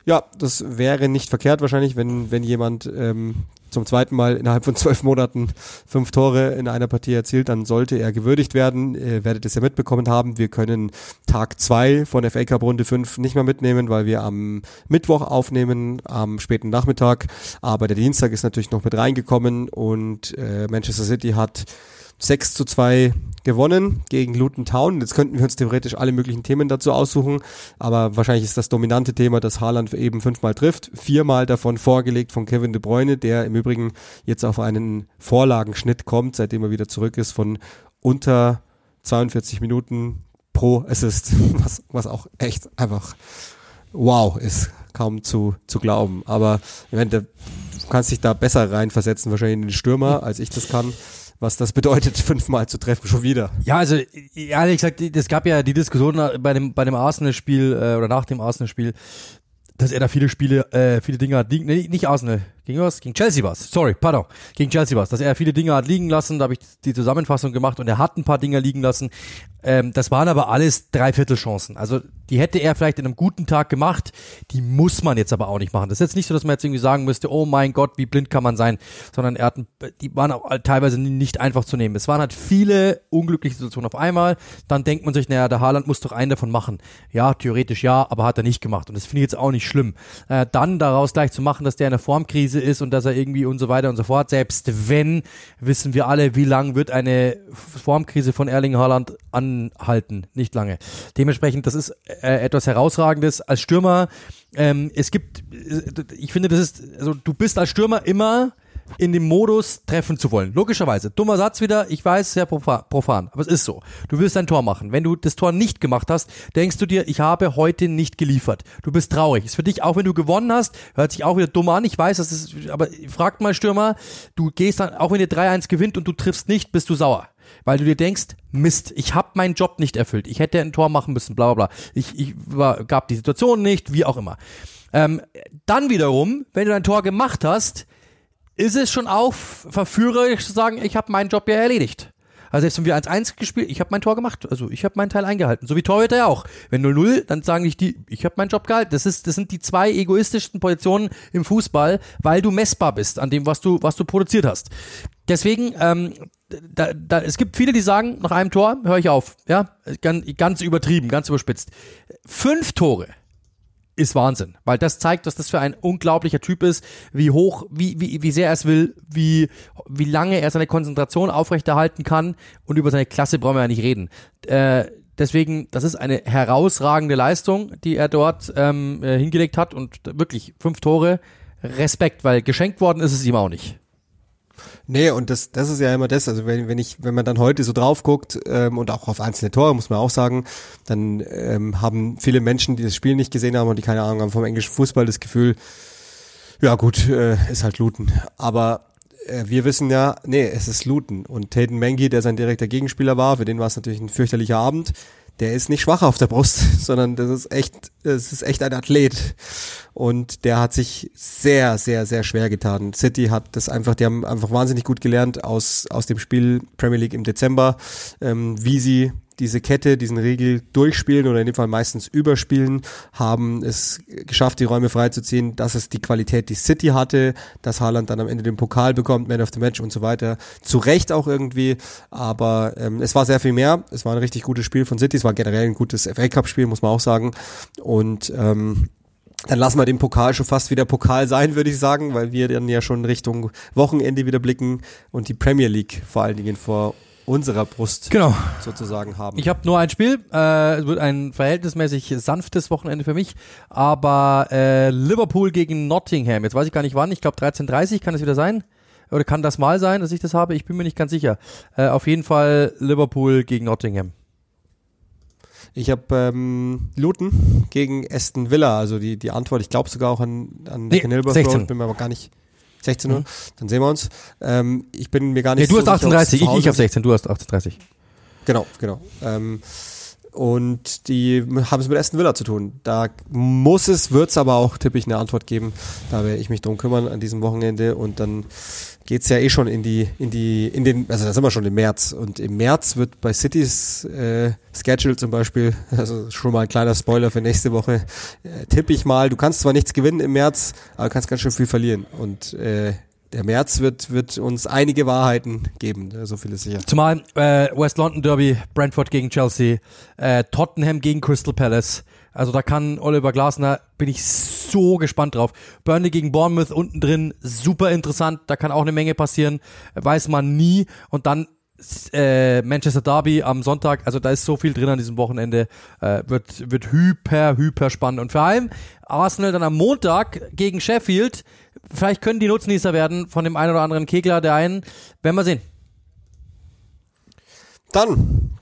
Ja, das wäre nicht verkehrt wahrscheinlich, wenn, wenn jemand ähm, zum zweiten Mal innerhalb von zwölf Monaten fünf Tore in einer Partie erzielt, dann sollte er gewürdigt werden. Ihr werdet es ja mitbekommen haben. Wir können Tag zwei von FA Cup Runde 5 nicht mehr mitnehmen, weil wir am Mittwoch aufnehmen, am späten Nachmittag. Aber der Dienstag ist natürlich noch mit reingekommen und äh, Manchester City hat 6 zu 2 gewonnen gegen Luton Town. Jetzt könnten wir uns theoretisch alle möglichen Themen dazu aussuchen, aber wahrscheinlich ist das dominante Thema, dass Haaland eben fünfmal trifft. Viermal davon vorgelegt von Kevin De Bruyne, der im Übrigen jetzt auf einen Vorlagenschnitt kommt, seitdem er wieder zurück ist von unter 42 Minuten pro Assist, (laughs) was, was auch echt einfach wow ist, kaum zu, zu glauben. Aber ich meine, du kannst dich da besser reinversetzen, wahrscheinlich in den Stürmer, als ich das kann was das bedeutet, (laughs) fünfmal zu treffen, schon wieder. Ja, also ehrlich gesagt, es gab ja die Diskussion bei dem, bei dem Arsenal-Spiel äh, oder nach dem Arsenal-Spiel, dass er da viele Spiele, äh, viele Dinge hat. Nee, nicht Arsenal, gegen was? Gegen Chelsea was. Sorry, pardon. Gegen Chelsea was. Dass er viele Dinge hat liegen lassen, da habe ich die Zusammenfassung gemacht und er hat ein paar Dinge liegen lassen. Ähm, das waren aber alles Dreiviertelchancen. Also die hätte er vielleicht in einem guten Tag gemacht, die muss man jetzt aber auch nicht machen. Das ist jetzt nicht so, dass man jetzt irgendwie sagen müsste, oh mein Gott, wie blind kann man sein, sondern er hat, die waren auch teilweise nicht einfach zu nehmen. Es waren halt viele unglückliche Situationen auf einmal. Dann denkt man sich, naja, der Haaland muss doch einen davon machen. Ja, theoretisch ja, aber hat er nicht gemacht. Und das finde ich jetzt auch nicht schlimm. Äh, dann daraus gleich zu machen, dass der in der Formkrise ist und dass er irgendwie und so weiter und so fort, selbst wenn, wissen wir alle, wie lang wird eine Formkrise von Erling Haaland an anhalten, nicht lange. Dementsprechend, das ist äh, etwas Herausragendes als Stürmer. Ähm, es gibt, ich finde, das ist, also du bist als Stürmer immer in dem Modus treffen zu wollen. Logischerweise. Dummer Satz wieder, ich weiß, sehr profan, aber es ist so. Du willst ein Tor machen. Wenn du das Tor nicht gemacht hast, denkst du dir, ich habe heute nicht geliefert. Du bist traurig. Ist für dich, auch wenn du gewonnen hast, hört sich auch wieder dumm an. Ich weiß, das ist, aber fragt mal Stürmer, du gehst dann, auch wenn ihr 3-1 gewinnt und du triffst nicht, bist du sauer weil du dir denkst, Mist, ich habe meinen Job nicht erfüllt, ich hätte ein Tor machen müssen, bla bla bla. Ich, ich war, gab die Situation nicht, wie auch immer. Ähm, dann wiederum, wenn du ein Tor gemacht hast, ist es schon auch verführerisch zu sagen, ich habe meinen Job ja erledigt. Also selbst wenn wir 1-1 gespielt, ich habe mein Tor gemacht. Also ich habe meinen Teil eingehalten. So wie Torhüter ja auch. Wenn 0-0, dann sagen nicht die, ich habe meinen Job gehalten. Das, ist, das sind die zwei egoistischsten Positionen im Fußball, weil du messbar bist an dem, was du, was du produziert hast. Deswegen, ähm, da, da, es gibt viele, die sagen, nach einem Tor höre ich auf. Ja, ganz, ganz übertrieben, ganz überspitzt. Fünf Tore ist Wahnsinn, weil das zeigt, dass das für ein unglaublicher Typ ist, wie hoch, wie, wie, wie sehr er es will, wie, wie lange er seine Konzentration aufrechterhalten kann und über seine Klasse brauchen wir ja nicht reden. Äh, deswegen, das ist eine herausragende Leistung, die er dort ähm, äh, hingelegt hat und wirklich fünf Tore, Respekt, weil geschenkt worden ist es ihm auch nicht. Nee, und das, das ist ja immer das, also wenn, wenn ich, wenn man dann heute so drauf guckt ähm, und auch auf einzelne Tore, muss man auch sagen, dann ähm, haben viele Menschen, die das Spiel nicht gesehen haben und die keine Ahnung haben vom englischen Fußball, das Gefühl, ja gut, äh, ist halt Luton. Aber äh, wir wissen ja, nee, es ist Luton. Und Taden Mengi, der sein direkter Gegenspieler war, für den war es natürlich ein fürchterlicher Abend der ist nicht schwach auf der Brust, (laughs) sondern das ist echt, es ist echt ein Athlet. Und der hat sich sehr, sehr, sehr schwer getan. City hat das einfach, die haben einfach wahnsinnig gut gelernt aus, aus dem Spiel Premier League im Dezember, ähm, wie sie diese Kette, diesen Regel durchspielen oder in dem Fall meistens überspielen, haben es geschafft, die Räume freizuziehen. Das ist die Qualität, die City hatte, dass Haaland dann am Ende den Pokal bekommt, Man of the Match und so weiter. Zu Recht auch irgendwie, aber ähm, es war sehr viel mehr. Es war ein richtig gutes Spiel von City. Es war generell ein gutes FA Cup Spiel, muss man auch sagen. Und ähm, dann lassen wir den Pokal schon fast wieder Pokal sein, würde ich sagen, weil wir dann ja schon Richtung Wochenende wieder blicken und die Premier League vor allen Dingen vor unserer Brust genau. sozusagen haben. Ich habe nur ein Spiel. Äh, es wird ein verhältnismäßig sanftes Wochenende für mich. Aber äh, Liverpool gegen Nottingham. Jetzt weiß ich gar nicht wann. Ich glaube 13.30 kann es wieder sein. Oder kann das mal sein, dass ich das habe? Ich bin mir nicht ganz sicher. Äh, auf jeden Fall Liverpool gegen Nottingham. Ich habe ähm, Luton gegen Aston Villa, also die, die Antwort, ich glaube sogar auch an, an nee, Road, bin mir aber gar nicht 16 Uhr, mhm. dann sehen wir uns. Ähm, ich bin mir gar nicht nee, du so hast 18.30 ich, ich habe 16, du hast 18.30 Genau, genau. Ähm, und die haben es mit Aston Villa zu tun. Da muss es, wird es aber auch, tippe ich, eine Antwort geben. Da werde ich mich drum kümmern an diesem Wochenende und dann geht's ja eh schon in die, in die, in den, also da sind wir schon im März. Und im März wird bei Cities äh, Schedule zum Beispiel, (laughs) also schon mal ein kleiner Spoiler für nächste Woche, äh, tippe ich mal, du kannst zwar nichts gewinnen im März, aber kannst ganz schön viel verlieren. Und äh, der März wird, wird uns einige Wahrheiten geben, so viel ist sicher. Zumal äh, West London Derby, Brentford gegen Chelsea, äh, Tottenham gegen Crystal Palace, also da kann Oliver Glasner, bin ich so gespannt drauf. Burnley gegen Bournemouth unten drin, super interessant. Da kann auch eine Menge passieren, weiß man nie. Und dann äh, Manchester Derby am Sonntag, also da ist so viel drin an diesem Wochenende, äh, wird, wird hyper, hyper spannend. Und vor allem Arsenal dann am Montag gegen Sheffield. Vielleicht können die Nutznießer werden von dem einen oder anderen Kegler, der einen, werden wir sehen. Dann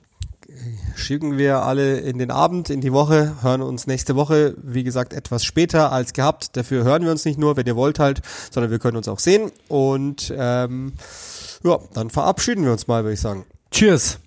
schicken wir alle in den Abend, in die Woche, hören uns nächste Woche, wie gesagt, etwas später als gehabt. Dafür hören wir uns nicht nur, wenn ihr wollt halt, sondern wir können uns auch sehen. Und ähm, ja, dann verabschieden wir uns mal, würde ich sagen. Cheers.